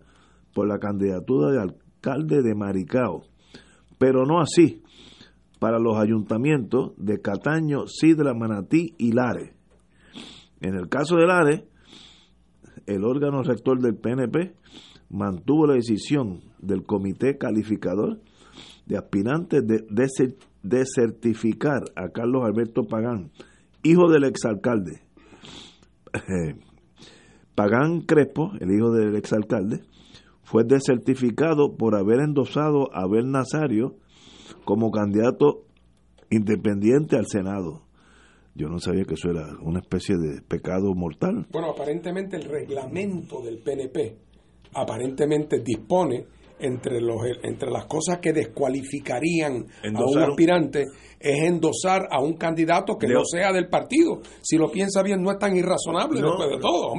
A: por la candidatura de alcalde de Maricao, pero no así para los ayuntamientos de Cataño, Sidra, Manatí y Lares. En el caso de Lares, el órgano rector del PNP mantuvo la decisión del comité calificador de aspirantes de, de, certificar a Carlos Alberto Pagán, hijo del exalcalde. Eh, Pagán Crespo, el hijo del exalcalde, fue desertificado por haber endosado a Abel Nazario como candidato independiente al Senado. Yo no sabía que eso era una especie de pecado mortal.
B: Bueno, aparentemente el reglamento del PNP aparentemente dispone entre, los, entre las cosas que descualificarían a un aspirante es endosar a un candidato que no sea del partido. Si lo piensa bien, no es tan irrazonable después de todo.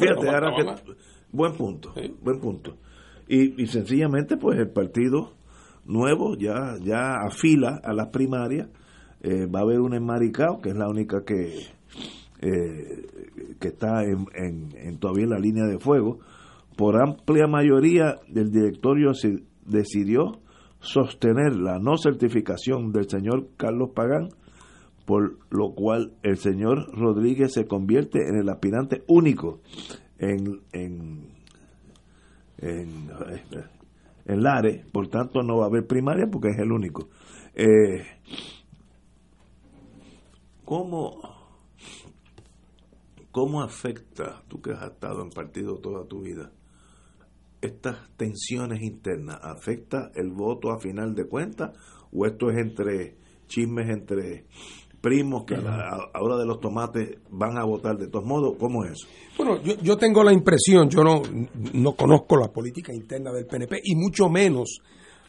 A: buen punto, buen punto. Y, y, sencillamente, pues el partido nuevo ya, ya afila a las primarias. Eh, va a haber un enmaricado, que es la única que, eh, que está en, en, todavía en la línea de fuego. Por amplia mayoría del directorio decidió sostener la no certificación del señor Carlos Pagán, por lo cual el señor Rodríguez se convierte en el aspirante único en, en, en, en Lare, por tanto no va a haber primaria porque es el único. Eh, ¿Cómo ¿cómo afecta, tú que has estado en partido toda tu vida, estas tensiones internas? ¿Afecta el voto a final de cuentas o esto es entre chismes entre primos que a la hora de los tomates van a votar de todos modos? ¿Cómo es eso?
B: Bueno, yo, yo tengo la impresión, yo no, no conozco la política interna del PNP y mucho menos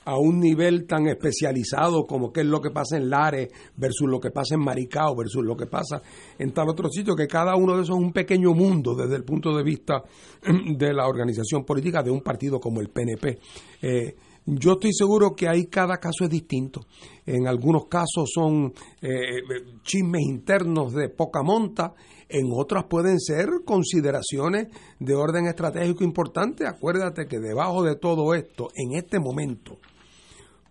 B: a un nivel tan especializado como qué es lo que pasa en Lares versus lo que pasa en Maricao versus lo que pasa en tal otro sitio, que cada uno de esos es un pequeño mundo desde el punto de vista de la organización política de un partido como el PNP. Eh, yo estoy seguro que ahí cada caso es distinto. En algunos casos son eh, chismes internos de poca monta, en otras pueden ser consideraciones de orden estratégico importante. Acuérdate que debajo de todo esto, en este momento,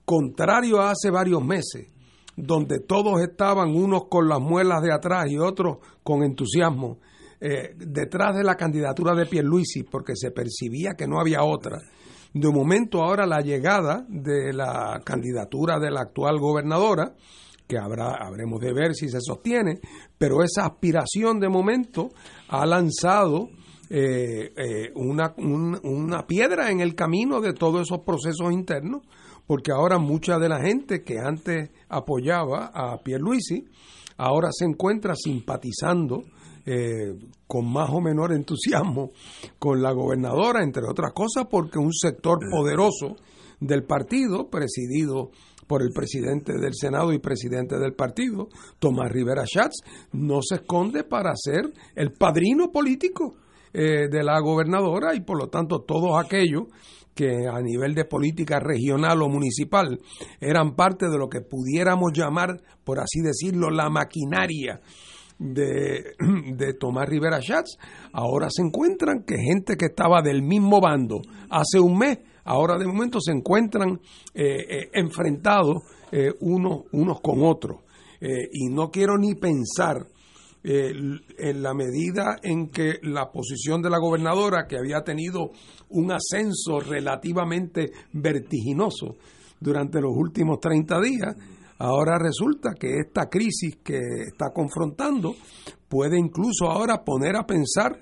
B: contrario a hace varios meses, donde todos estaban unos con las muelas de atrás y otros con entusiasmo, eh, detrás de la candidatura de Pierluisi, porque se percibía que no había otra. De momento ahora la llegada de la candidatura de la actual gobernadora, que habrá, habremos de ver si se sostiene, pero esa aspiración de momento ha lanzado eh, eh, una, una piedra en el camino de todos esos procesos internos porque ahora mucha de la gente que antes apoyaba a Pierluisi, ahora se encuentra simpatizando eh, con más o menor entusiasmo con la gobernadora, entre otras cosas, porque un sector poderoso del partido, presidido por el presidente del Senado y presidente del partido, Tomás Rivera Schatz, no se esconde para ser el padrino político eh, de la gobernadora y por lo tanto todos aquellos que a nivel de política regional o municipal eran parte de lo que pudiéramos llamar, por así decirlo, la maquinaria de, de Tomás Rivera Schatz, ahora se encuentran que gente que estaba del mismo bando hace un mes, ahora de momento se encuentran eh, eh, enfrentados eh, unos, con otros. y no quiero ni pensar en la medida en que la posición de la gobernadora, que había tenido un ascenso relativamente vertiginoso durante los últimos 30 días, ahora resulta que esta crisis que está confrontando puede incluso ahora poner a pensar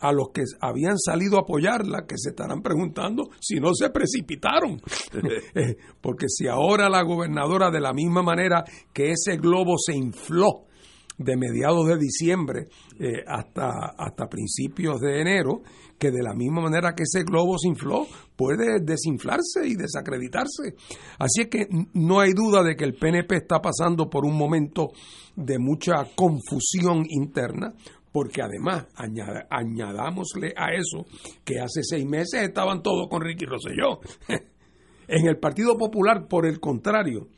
B: a los que habían salido a apoyarla, que se estarán preguntando si no se precipitaron. Porque si ahora la gobernadora, de la misma manera que ese globo se infló de mediados de diciembre eh, hasta, hasta principios de enero, que de la misma manera que ese globo se infló, puede desinflarse y desacreditarse. Así es que no hay duda de que el PNP está pasando por un momento de mucha confusión interna, porque además añadámosle a eso que hace seis meses estaban todos con Ricky Rosselló. en el Partido Popular, por el contrario,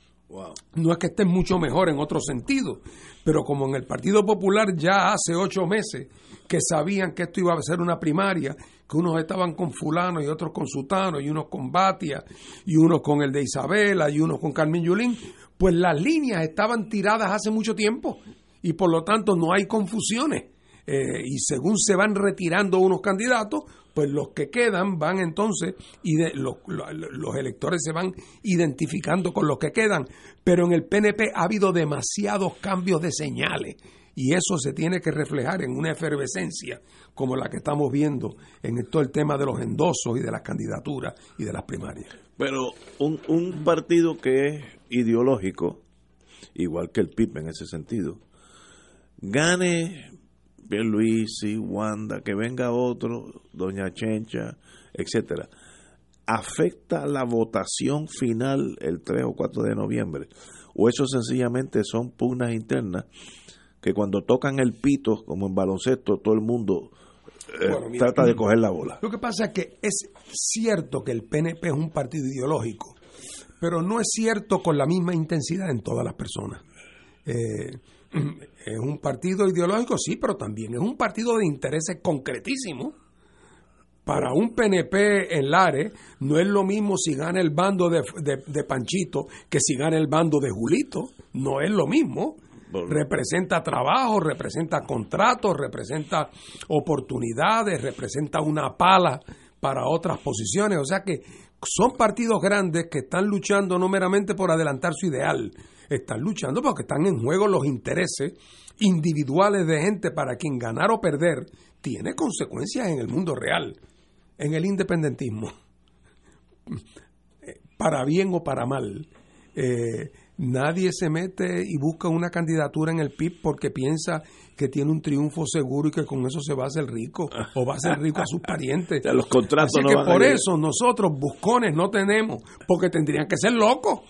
B: no es que estén mucho mejor en otro sentido, pero como en el Partido Popular ya hace ocho meses que sabían que esto iba a ser una primaria, que unos estaban con fulano y otros con sutano, y unos con Batia, y unos con el de Isabela, y unos con Carmen Yulín, pues las líneas estaban tiradas hace mucho tiempo, y por lo tanto no hay confusiones. Eh, y según se van retirando unos candidatos, pues los que quedan van entonces y de, los, los, electores se van identificando con los que quedan, pero en el PNP ha habido demasiados cambios de señales y eso se tiene que reflejar en una efervescencia como la que estamos viendo en todo el tema de los endosos y de las candidaturas y de las primarias.
A: Pero un, un partido que es ideológico, igual que el PIB en ese sentido, gane y Wanda, que venga otro, Doña Chencha, etcétera, afecta la votación final el 3 o 4 de noviembre? ¿O eso sencillamente son pugnas internas que cuando tocan el pito, como en baloncesto, todo el mundo eh, trata de coger la bola?
B: Lo que pasa es que es cierto que el PNP es un partido ideológico, pero no es cierto con la misma intensidad en todas las personas. Eh, es un partido ideológico, sí, pero también es un partido de intereses concretísimos. Para un PNP en Lares no es lo mismo si gana el bando de, de, Panchito que si gana el bando de Julito. No es lo mismo. Representa trabajo, representa contratos, representa oportunidades, representa una pala para otras posiciones. O sea que son partidos grandes que están luchando no meramente por adelantar su ideal, están luchando porque están en juego los intereses individuales de gente para quien ganar o perder tiene consecuencias en el mundo real, en el independentismo, para bien o para mal. Eh, nadie se mete y busca una candidatura en el PIB porque piensa que tiene un triunfo seguro y que con eso se va a hacer rico o va a ser rico a sus parientes.
A: los contratos
B: Así que por eso nosotros buscones no tenemos, porque tendrían que ser locos.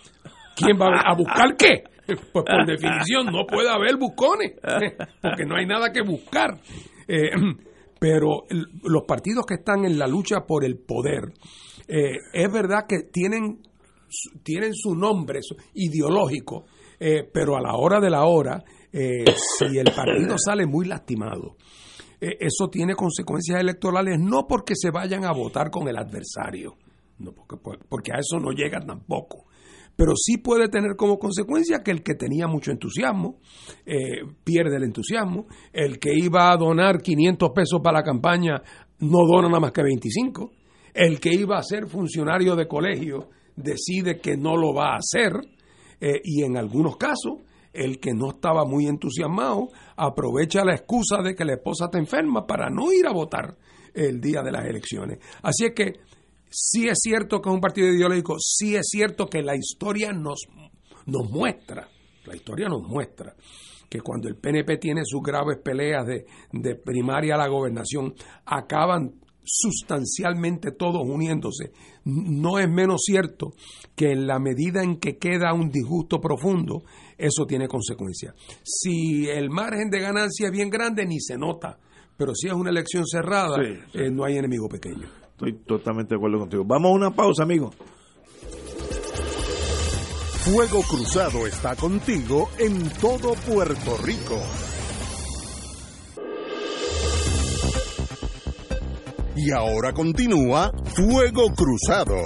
B: ¿Quién va a buscar qué? Pues por definición no puede haber buscones, porque no hay nada que buscar. Eh, pero los partidos que están en la lucha por el poder, eh, es verdad que tienen, tienen su nombre ideológico, eh, pero a la hora de la hora, si el partido sale muy lastimado, eso tiene consecuencias electorales no porque se vayan a votar con el adversario, no porque, porque a eso no llegan tampoco, pero sí puede tener como consecuencia que el que tenía mucho entusiasmo eh, pierde el entusiasmo, el que iba a donar 500 pesos para la campaña no dona nada más que 25, el que iba a ser funcionario de colegio decide que no lo va a hacer. Eh, y en algunos casos el que no estaba muy entusiasmado aprovecha la excusa de que la esposa está enferma para no ir a votar el día de las elecciones. Así es que sí es cierto que es un partido ideológico, sí es cierto que la historia nos, nos muestra, la historia nos muestra que cuando el PNP tiene sus graves peleas de, de primaria a la gobernación, acaban sustancialmente todos uniéndose. No es menos cierto que en la medida en que queda un disgusto profundo, eso tiene consecuencias. Si el margen de ganancia es bien grande, ni se nota, pero si es una elección cerrada, eh, no hay enemigo pequeño.
A: Estoy totalmente de acuerdo contigo. Vamos a una pausa, amigo.
C: Fuego Cruzado está contigo en todo Puerto Rico. Y ahora continúa Fuego Cruzado.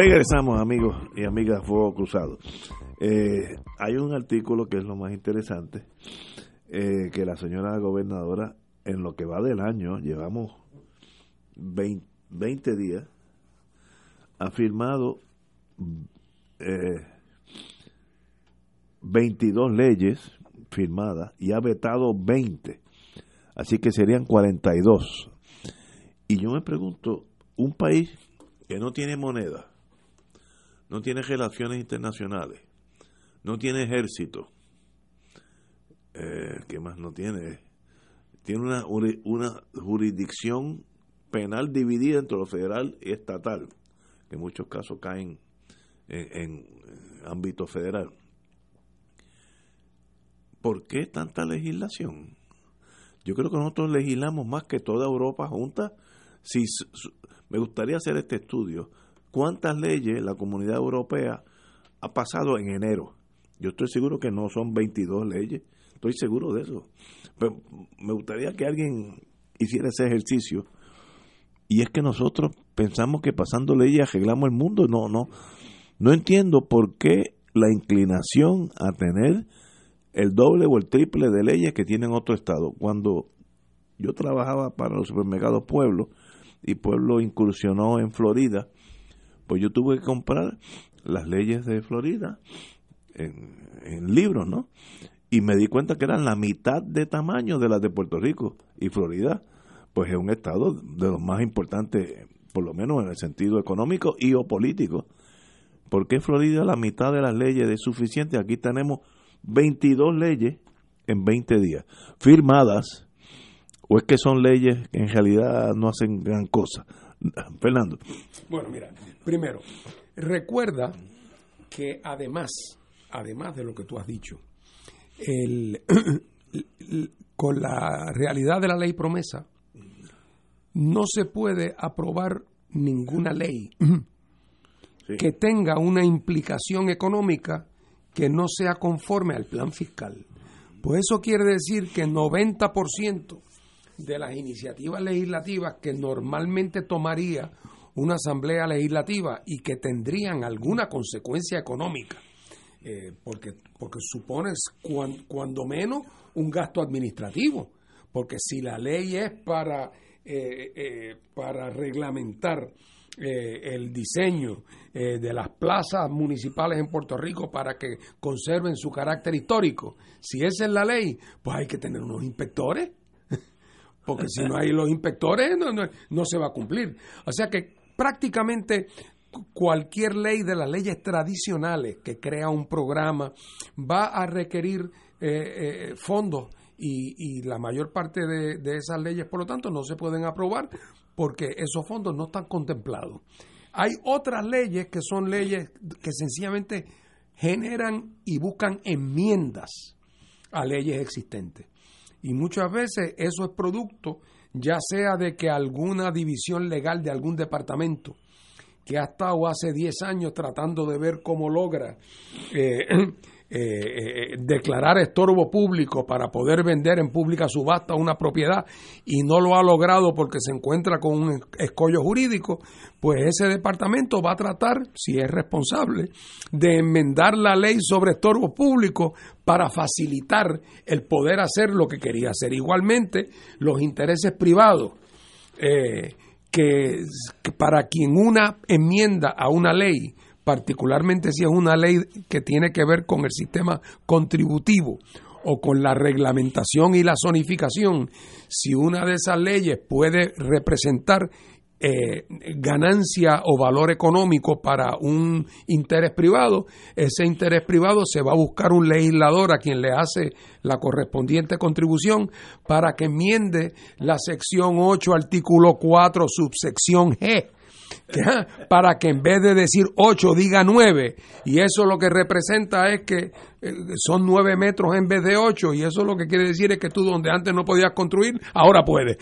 A: Regresamos, amigos y amigas Fuego Cruzado. Eh, hay un artículo que es lo más interesante, eh, que la señora gobernadora, en lo que va del año, llevamos 20, días, ha firmado 22 eh, leyes firmadas y ha vetado 20. Así que serían 42. Y yo me pregunto, un país que no tiene moneda, no tiene relaciones internacionales, no tiene ejército, eh, ¿qué más no tiene? Tiene una, jurisdicción penal dividida entre lo federal y estatal, que en muchos casos caen en, ámbito federal. ¿Por qué tanta legislación? Yo creo que nosotros legislamos más que toda Europa junta. Si, me gustaría hacer este estudio cuántas leyes la comunidad europea ha pasado en enero. Yo estoy seguro que no son 22 leyes, estoy seguro de eso. Pero me gustaría que alguien hiciera ese ejercicio. Y es que nosotros pensamos que pasando leyes arreglamos el mundo. No, no. No entiendo por qué la inclinación a tener el doble o el triple de leyes que tienen otro estado. Cuando yo trabajaba para los supermercados Pueblo y Pueblo incursionó en Florida, pues yo tuve que comprar las leyes de Florida en, libros, ¿no? Y me di cuenta que eran la mitad de tamaño de las de Puerto Rico. Y Florida, pues es un estado de los más importantes, por lo menos en el sentido económico y o político. ¿Por qué Florida la mitad de las leyes es suficiente? Aquí tenemos 22 leyes en 20 días, firmadas, o es que son leyes que en realidad no hacen gran cosa. Fernando.
B: Bueno, mira, primero, recuerda que además, además de lo que tú has dicho, con la realidad de la ley promesa, no se puede aprobar ninguna ley que tenga una implicación económica que no sea conforme al plan fiscal. Pues eso quiere decir que 90% de las iniciativas legislativas que normalmente tomaría una asamblea legislativa y que tendrían alguna consecuencia económica, eh, porque, porque supones cuando menos un gasto administrativo, porque si la ley es para, eh, eh, para reglamentar el diseño de las plazas municipales en Puerto Rico para que conserven su carácter histórico, si esa es la ley, pues hay que tener unos inspectores porque si no hay los inspectores no, no, se va a cumplir. O sea que prácticamente cualquier ley de las leyes tradicionales que crea un programa va a requerir eh, eh, fondos y, la mayor parte de, esas leyes, por lo tanto, no se pueden aprobar porque esos fondos no están contemplados. Hay otras leyes que son leyes que sencillamente generan y buscan enmiendas a leyes existentes. Y muchas veces eso es producto ya sea de que alguna división legal de algún departamento que ha estado hace 10 años tratando de ver cómo logra eh, eh, eh, declarar estorbo público para poder vender en pública subasta una propiedad y no lo ha logrado porque se encuentra con un escollo jurídico, pues ese departamento va a tratar, si es responsable, de enmendar la ley sobre estorbo público para facilitar el poder hacer lo que quería hacer. Igualmente, los intereses privados. Eh, que, para quien una enmienda a una ley particularmente si es una ley que tiene que ver con el sistema contributivo o con la reglamentación y la zonificación, si una de esas leyes puede representar eh, ganancia o valor económico para un interés privado, ese interés privado se va a buscar un legislador a quien le hace la correspondiente contribución para que enmiende la sección 8, artículo 4, subsección G para que en vez de decir 8 diga 9 y eso lo que representa es que eh, son 9 metros en vez de 8 y eso lo que quiere decir es que tú donde antes no podías construir, ahora puedes.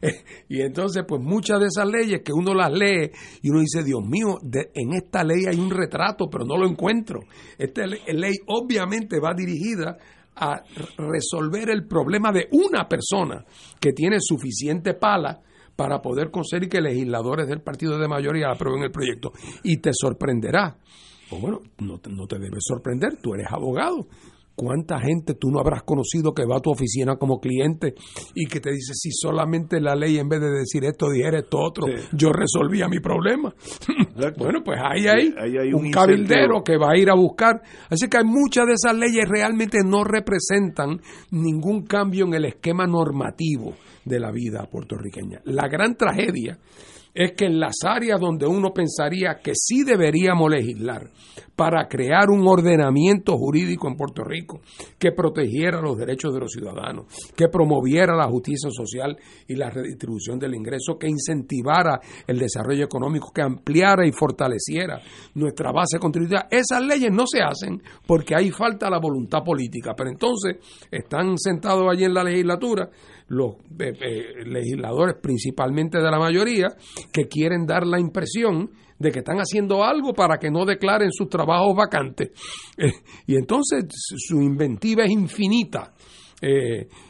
B: y entonces pues muchas de esas leyes que uno las lee y uno dice, Dios mío, en esta ley hay un retrato pero no lo encuentro. Esta ley obviamente va dirigida a resolver el problema de una persona que tiene suficiente pala para poder conseguir que legisladores del partido de mayoría aprueben el proyecto. Y te sorprenderá. Pues bueno, no, no te debe sorprender, tú eres abogado. ¿Cuánta gente tú no habrás conocido que va a tu oficina como cliente y que te dice si solamente la ley en vez de decir esto dijera esto otro, yo resolvía mi problema? bueno, pues ahí hay, un, un cabildero que va a ir a buscar. Así que hay muchas de esas leyes realmente no representan ningún cambio en el esquema normativo de la vida puertorriqueña. La gran tragedia es que en las áreas donde uno pensaría que sí deberíamos legislar para crear un ordenamiento jurídico en Puerto Rico que protegiera los derechos de los ciudadanos, que promoviera la justicia social y la redistribución del ingreso, que incentivara el desarrollo económico, que ampliara y fortaleciera nuestra base contributiva, esas leyes no se hacen porque ahí falta la voluntad política. Pero entonces están sentados allí en la legislatura los eh, eh, legisladores, principalmente de la mayoría, que quieren dar la impresión de que están haciendo algo para que no declaren sus trabajos vacantes. Eh, y entonces su inventiva es infinita.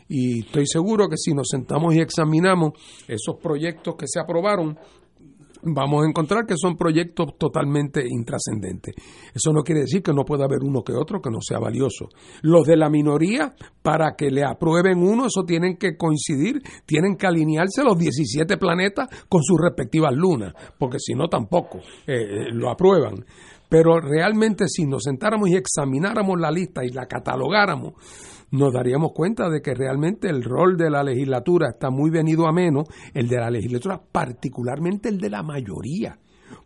B: y estoy seguro que si nos sentamos y examinamos esos proyectos que se aprobaron, vamos a encontrar que son proyectos totalmente intrascendentes. Eso no quiere decir que no pueda haber uno que otro que no sea valioso. Los de la minoría, para que le aprueben uno, eso tienen que coincidir, tienen que alinearse los 17 planetas con sus respectivas lunas, porque si no tampoco eh, lo aprueban. Pero realmente si nos sentáramos y examináramos la lista y la catalogáramos, nos daríamos cuenta de que realmente el rol de la legislatura está muy venido a menos, el de la legislatura, particularmente el de la mayoría.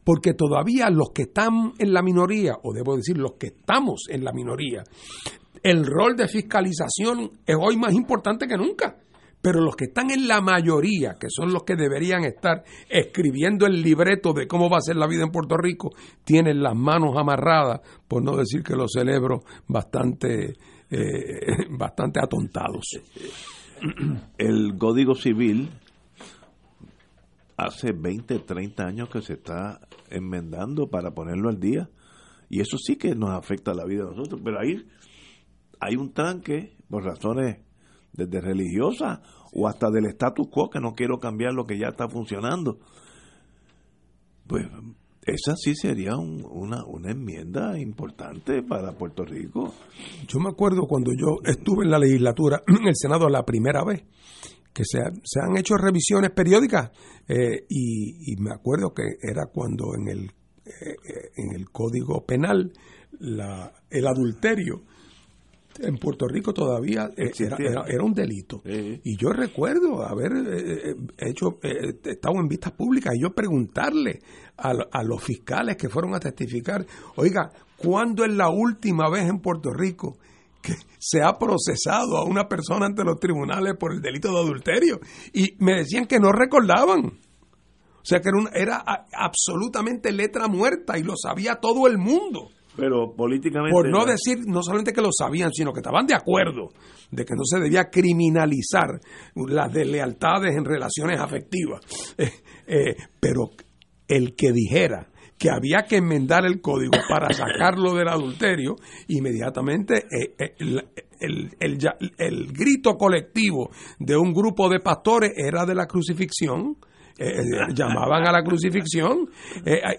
B: Porque todavía los que están en la minoría, o debo decir los que estamos en la minoría, el rol de fiscalización es hoy más importante que nunca. Pero los que están en la mayoría, que son los que deberían estar escribiendo el libreto de cómo va a ser la vida en Puerto Rico, tienen las manos amarradas, por no decir que lo celebro bastante eh, bastante atontados.
A: el Código Civil hace 20, 30 años que se está enmendando para ponerlo al día. Y eso sí que nos afecta la vida de nosotros. Pero ahí hay un tranque por razones desde religiosas o hasta del status quo que no quiero cambiar lo que ya está funcionando. Pues esa sí sería una, una enmienda importante para Puerto Rico.
B: Yo me acuerdo cuando yo estuve en la legislatura, en el Senado la primera vez, que se, se han hecho revisiones periódicas eh, y, me acuerdo que era cuando en el, eh, en el Código Penal la, el adulterio en Puerto Rico todavía eh, era, un delito. Y yo recuerdo haber hecho, estado en vistas públicas y yo preguntarle a, a, los fiscales que fueron a testificar, oiga, ¿cuándo es la última vez en Puerto Rico se ha procesado a una persona ante los tribunales por el delito de adulterio. Y me decían que no recordaban. O sea que era, era absolutamente letra muerta y lo sabía todo el mundo.
A: Pero políticamente.
B: Por no decir no solamente que lo sabían, sino que estaban de acuerdo de que no se debía criminalizar las deslealtades en relaciones afectivas. Eh, eh, pero el que dijera que había que enmendar el código para sacarlo del adulterio, inmediatamente eh, eh, el, el, el, grito colectivo de un grupo de pastores era de la crucifixión. Eh, llamaban a la crucifixión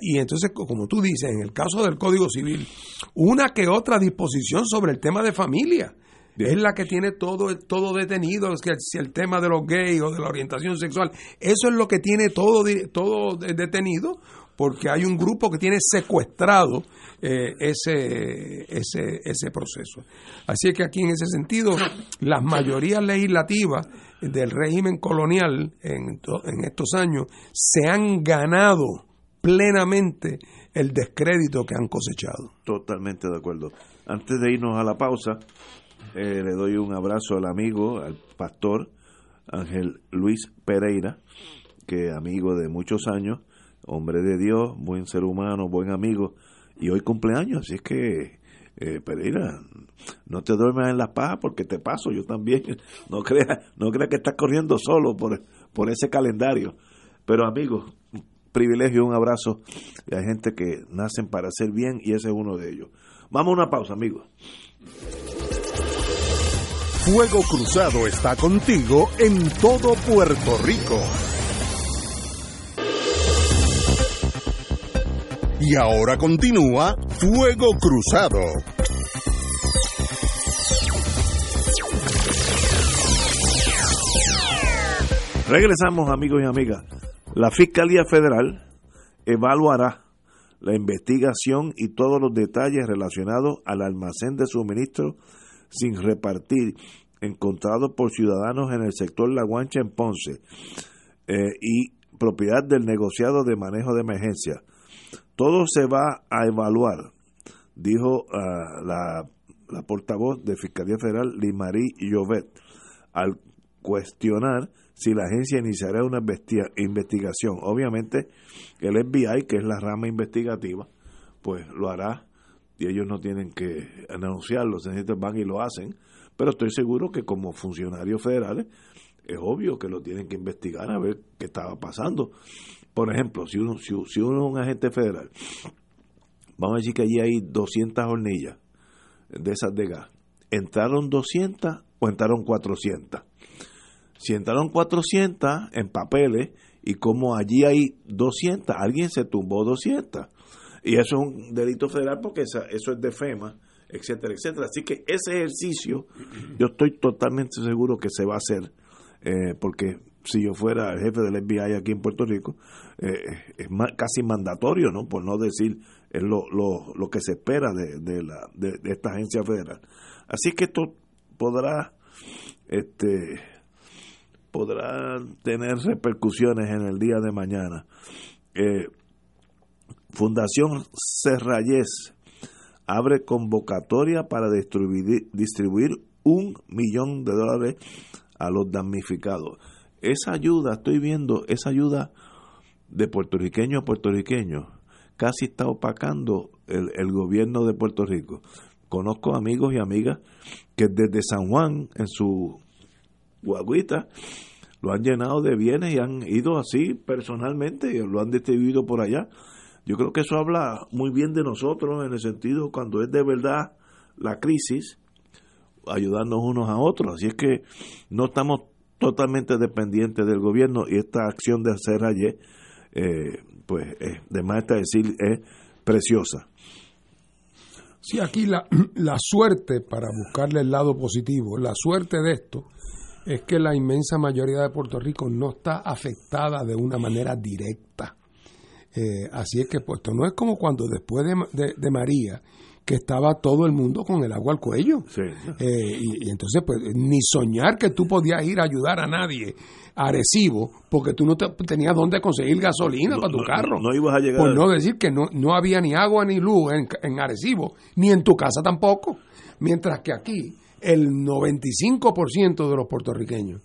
B: y entonces como tú dices en el caso del código civil una que otra disposición sobre el tema de familia. Es la que tiene todo, todo detenido, es que si el tema de los gays o de la orientación sexual, eso es lo que tiene todo, todo detenido, porque hay un grupo que tiene secuestrado eh, ese, ese, ese proceso. Así que aquí en ese sentido, las mayorías legislativas del régimen colonial en, en estos años se han ganado plenamente el descrédito que han cosechado.
A: Totalmente de acuerdo. Antes de irnos a la pausa, eh, le doy un abrazo al amigo, al pastor Ángel Luis Pereira, que amigo de muchos años, hombre de Dios, buen ser humano, buen amigo, y hoy cumpleaños, así es que eh, Pereira, no te duermas en la paja porque te paso, yo también, no creas no crea que estás corriendo solo por, por ese calendario, pero amigos, privilegio, un abrazo, hay gente que nacen para hacer bien y ese es uno de ellos. Vamos a una pausa, amigos.
C: Fuego Cruzado está contigo en todo Puerto Rico. Y ahora continúa Fuego Cruzado.
A: Regresamos amigos y amigas. La Fiscalía Federal evaluará la investigación y todos los detalles relacionados al almacén de suministro sin repartir encontrado por ciudadanos en el sector La Guancha en Ponce eh, y propiedad del negociado de manejo de emergencia todo se va a evaluar, dijo ah, la, portavoz de Fiscalía Federal, Limarí Llovet, al cuestionar si la agencia iniciará una investigación. Obviamente, el FBI, que es la rama investigativa, pues lo hará y ellos no tienen que anunciarlo, van y lo hacen, pero estoy seguro que como funcionarios federales es obvio que lo tienen que investigar a ver qué estaba pasando. Por ejemplo, si uno, si, uno es un agente federal, vamos a decir que allí hay 200 hornillas de esas de gas. ¿Entraron 200 o entraron 400? Si entraron 400 en papeles y como allí hay 200, alguien se tumbó 200. Y eso es un delito federal porque eso, es de FEMA, etcétera, etcétera. Así que ese ejercicio yo estoy totalmente seguro que se va a hacer eh, porque si yo fuera el jefe del FBI aquí en Puerto Rico, eh, es casi mandatorio, ¿no? Por no decir lo, que se espera de, de, la, de, esta agencia federal. Así que esto podrá, este, podrá tener repercusiones en el día de mañana. Eh, Fundación Serrayes abre convocatoria para distribuir, distribuir un millón de dólares a los damnificados. Esa ayuda, estoy viendo, esa ayuda de puertorriqueño a puertorriqueño casi está opacando el, el gobierno de Puerto Rico. Conozco amigos y amigas que desde San Juan, en su guaguitas lo han llenado de bienes y han ido así personalmente y lo han distribuido por allá. Yo creo que eso habla muy bien de nosotros en el sentido cuando es de verdad la crisis, ayudarnos unos a otros. Así es que no estamos totalmente dependientes del gobierno y esta acción de hacer ayer, eh, pues, de más está decir, es preciosa.
B: Sí, aquí la, la suerte, para buscarle el lado positivo, la suerte de esto es que la inmensa mayoría de Puerto Rico no está afectada de una manera directa. Eh, así es que pues esto no es como cuando después de, de María que estaba todo el mundo con el agua al cuello. Eh, y, entonces, pues, ni soñar que tú podías ir a ayudar a nadie a Arecibo, porque tú no tenías dónde conseguir gasolina para tu carro.
A: No, ibas a llegar.
B: Por no decir que no, no había ni agua ni luz en, en Arecibo, ni en tu casa tampoco. Mientras que aquí, el 95% de los puertorriqueños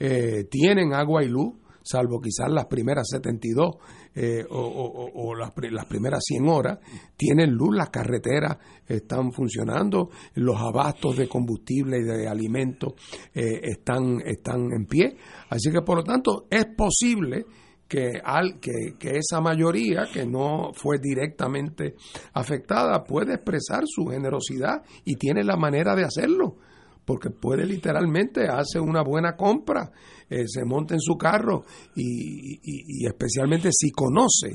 B: eh, tienen agua y luz, salvo quizás las primeras 72 eh, o, las, primeras 100 horas, tienen luz, las carreteras están funcionando, los abastos de combustible y de alimentos eh, están, están en pie. Así que, por lo tanto, es posible que, al, que, que, esa mayoría que no fue directamente afectada puede expresar su generosidad y tiene la manera de hacerlo porque puede literalmente hacer una buena compra, eh, se monta en su carro y, especialmente si conoce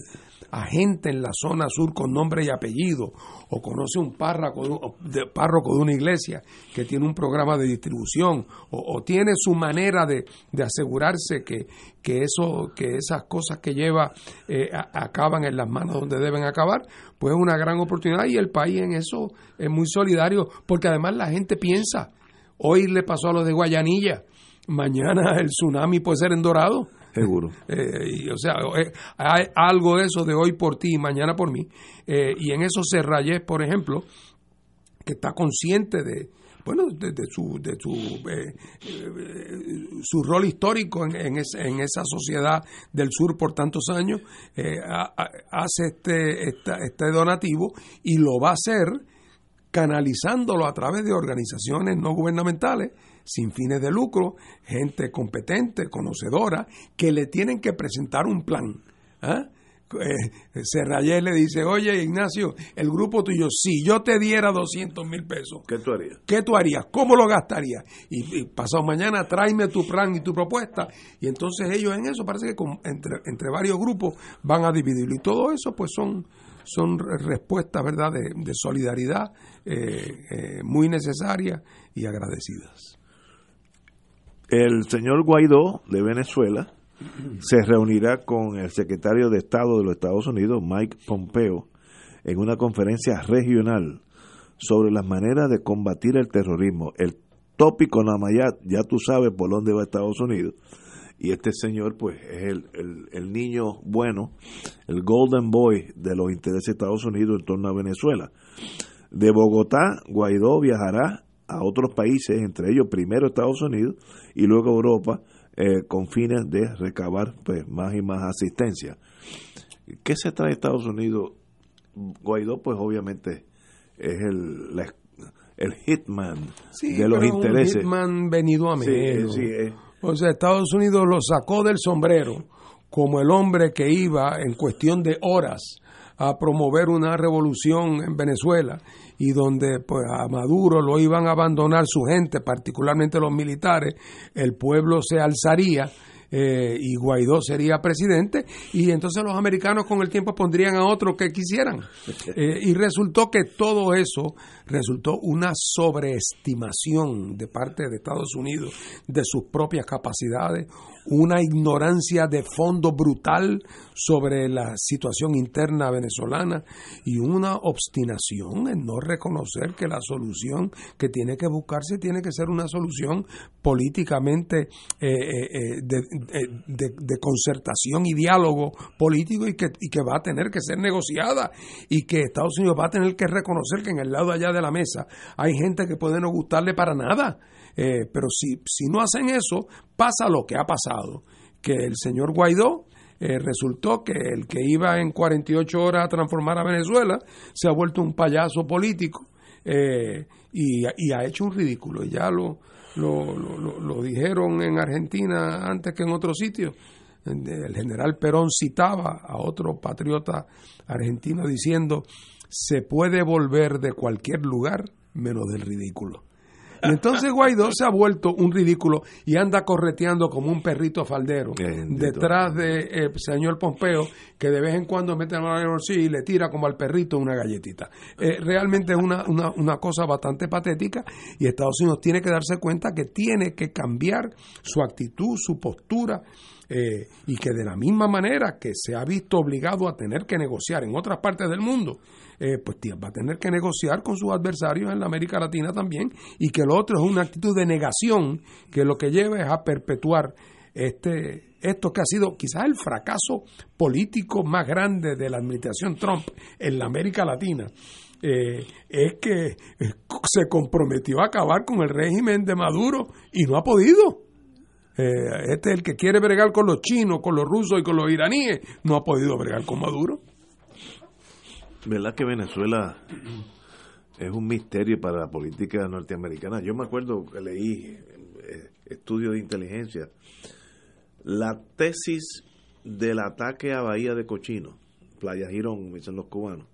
B: a gente en la zona sur con nombre y apellido o conoce un párroco de, párroco de una iglesia que tiene un programa de distribución o, tiene su manera de, asegurarse que, que, eso, que esas cosas que lleva eh, acaban en las manos donde deben acabar, pues es una gran oportunidad y el país en eso es muy solidario porque además la gente piensa Hoy le pasó a los de Guayanilla. Mañana el tsunami puede ser en Dorado.
A: Seguro.
B: Eh, o sea, eh, hay algo de eso de hoy por ti y mañana por mí. Eh, y en eso Serrayés, por ejemplo, que está consciente de, bueno, de, su, de su, su rol histórico en, en, en, esa sociedad del sur por tantos años, hace este, este donativo y lo va a hacer canalizándolo a través de organizaciones no gubernamentales sin fines de lucro, gente competente, conocedora, que le tienen que presentar un plan. ¿ah? Eh, le dice, oye Ignacio, el grupo tuyo, si yo te diera 200 mil pesos,
A: ¿qué tú harías?
B: ¿Qué tú harías? ¿Cómo lo gastarías? Y, pasado mañana tráeme tu plan y tu propuesta. Y entonces ellos en eso parece que entre, entre varios grupos van a dividirlo. Y todo eso pues son son respuestas ¿verdad? De, solidaridad eh, eh, muy necesarias y agradecidas.
A: El señor Guaidó de Venezuela se reunirá con el secretario de Estado de los Estados Unidos, Mike Pompeo, en una conferencia regional sobre las maneras de combatir el terrorismo. El tópico ya, ya tú sabes por dónde va Estados Unidos y este señor pues es el, el, niño bueno, el golden boy de los intereses de Estados Unidos en torno a Venezuela. De Bogotá, Guaidó viajará a otros países, entre ellos primero Estados Unidos y luego Europa, eh, con fines de recabar pues, más y más asistencia. ¿Qué se trae Estados Unidos? Guaidó pues obviamente es el, el hitman de los intereses. Un
B: hitman venido a menos. Sí, sí, o sea, Estados Unidos lo sacó del sombrero como el hombre que iba en cuestión de horas a promover una revolución en Venezuela y donde pues a Maduro lo iban a abandonar su gente, particularmente los militares, el pueblo se alzaría eh, y Guaidó sería presidente y entonces los americanos con el tiempo pondrían a otro que quisieran. Eh, y resultó que todo eso resultó una sobreestimación de parte de Estados Unidos de sus propias capacidades, una ignorancia de fondo brutal sobre la situación interna venezolana y una obstinación en no reconocer que la solución que tiene que buscarse tiene que ser una solución políticamente eh, eh, eh, de, concertación y diálogo político y que, y que va a tener que ser negociada y que Estados Unidos va a tener que reconocer que en el lado allá de la mesa hay gente que puede no gustarle para nada eh, pero si, si no hacen eso, pasa lo que ha pasado, que el señor Guaidó eh, resultó que el que iba en 48 horas a transformar a Venezuela se ha vuelto un payaso político eh, y, ha hecho un ridículo. Y ya lo, lo, lo, lo dijeron en Argentina antes que en otros sitios. El general Perón citaba a otro patriota argentino diciendo, se puede volver de cualquier lugar menos del ridículo. Y entonces Guaidó se ha vuelto un ridículo y anda correteando como un perrito faldero detrás del de, señor Pompeo, que de vez en cuando mete la mano en el bolsillo y le tira como al perrito una galletita. Eh, realmente es una, una, una cosa bastante patética y Estados Unidos tiene que darse cuenta que tiene que cambiar su actitud, su postura. Eh, y que de la misma manera que se ha visto obligado a tener que negociar en otras partes del mundo, eh, pues va a tener que negociar con sus adversarios en la América Latina también, y que lo otro es una actitud de negación que lo que lleva es a perpetuar este, esto que ha sido quizás el fracaso político más grande de la administración Trump en la América Latina. Eh, es que se comprometió a acabar con el régimen de Maduro y no ha podido. Eh, este es el que quiere bregar con los chinos, con los rusos y con los iraníes, no ha podido bregar con Maduro.
A: ¿Verdad que Venezuela es un misterio para la política norteamericana? Yo me acuerdo que leí eh, estudios de inteligencia. La tesis del ataque a Bahía de Cochino, Playa Girón, dicen los cubanos,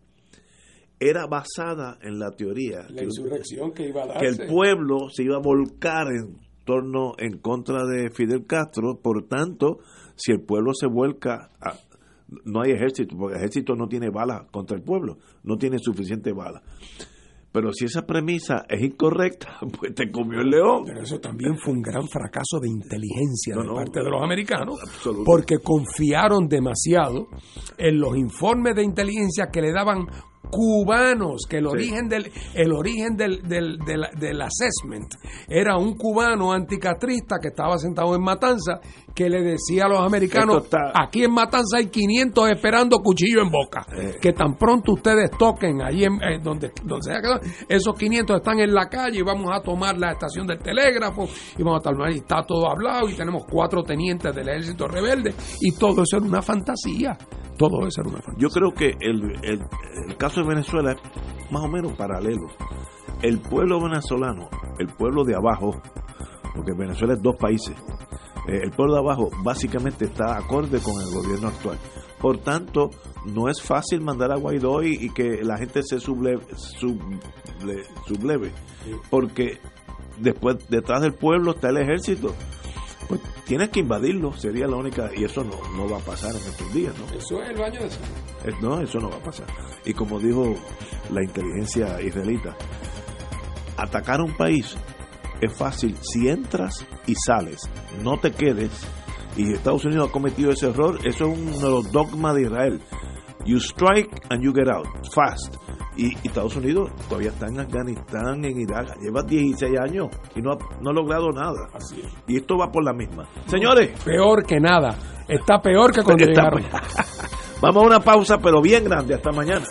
A: era basada en la teoría
B: la insurrección que, iba a darse.
A: que el pueblo se iba a volcar en torno en contra de Fidel Castro, por tanto, si el pueblo se vuelca, no hay ejército, porque el ejército no tiene balas contra el pueblo, no tiene suficiente balas. Pero si esa premisa es incorrecta, pues te comió el león.
B: Pero eso también fue un gran fracaso de inteligencia de parte de los americanos, porque confiaron demasiado en los informes de inteligencia que le daban cubanos, que el origen del el origen del, del, del, assessment era un cubano anticatrista que estaba sentado en Matanza que le decía a los americanos, aquí en Matanza hay 500 esperando cuchillo en boca, eh. que tan pronto ustedes toquen allí en, donde, donde sea que esos 500 están en la calle y vamos a tomar la estación del telégrafo y vamos a estar, y está todo hablado y tenemos cuatro tenientes del ejército rebelde y todo eso era una fantasía. Todo eso era una fantasía.
A: Yo creo que el, el, caso de Venezuela es más o menos paralelo. El pueblo venezolano, el pueblo de abajo, porque Venezuela es dos países, eh, el pueblo de abajo básicamente está acorde con el gobierno actual. Por tanto, no es fácil mandar a Guaidó y, que la gente se subleve, subleve, porque después detrás del pueblo está el ejército pues tienes que invadirlo, sería la única, y eso no, no va a pasar en estos días, ¿no?
B: Eso es el baño de
A: eh, No, eso no va a pasar. Y como dijo la inteligencia israelita, atacar un país es fácil si entras y sales, no te quedes. Y Estados Unidos ha cometido ese error, eso es uno de los dogmas de Israel. You strike and you get out, fast. Y, Estados Unidos todavía está en Afganistán, en Irak, lleva 16 años y no ha, no ha logrado nada.
B: Así
A: Y esto va por la misma. Señores.
B: Peor que nada. Está peor que cuando llegaron.
A: Vamos a una pausa, pero bien grande. Hasta mañana.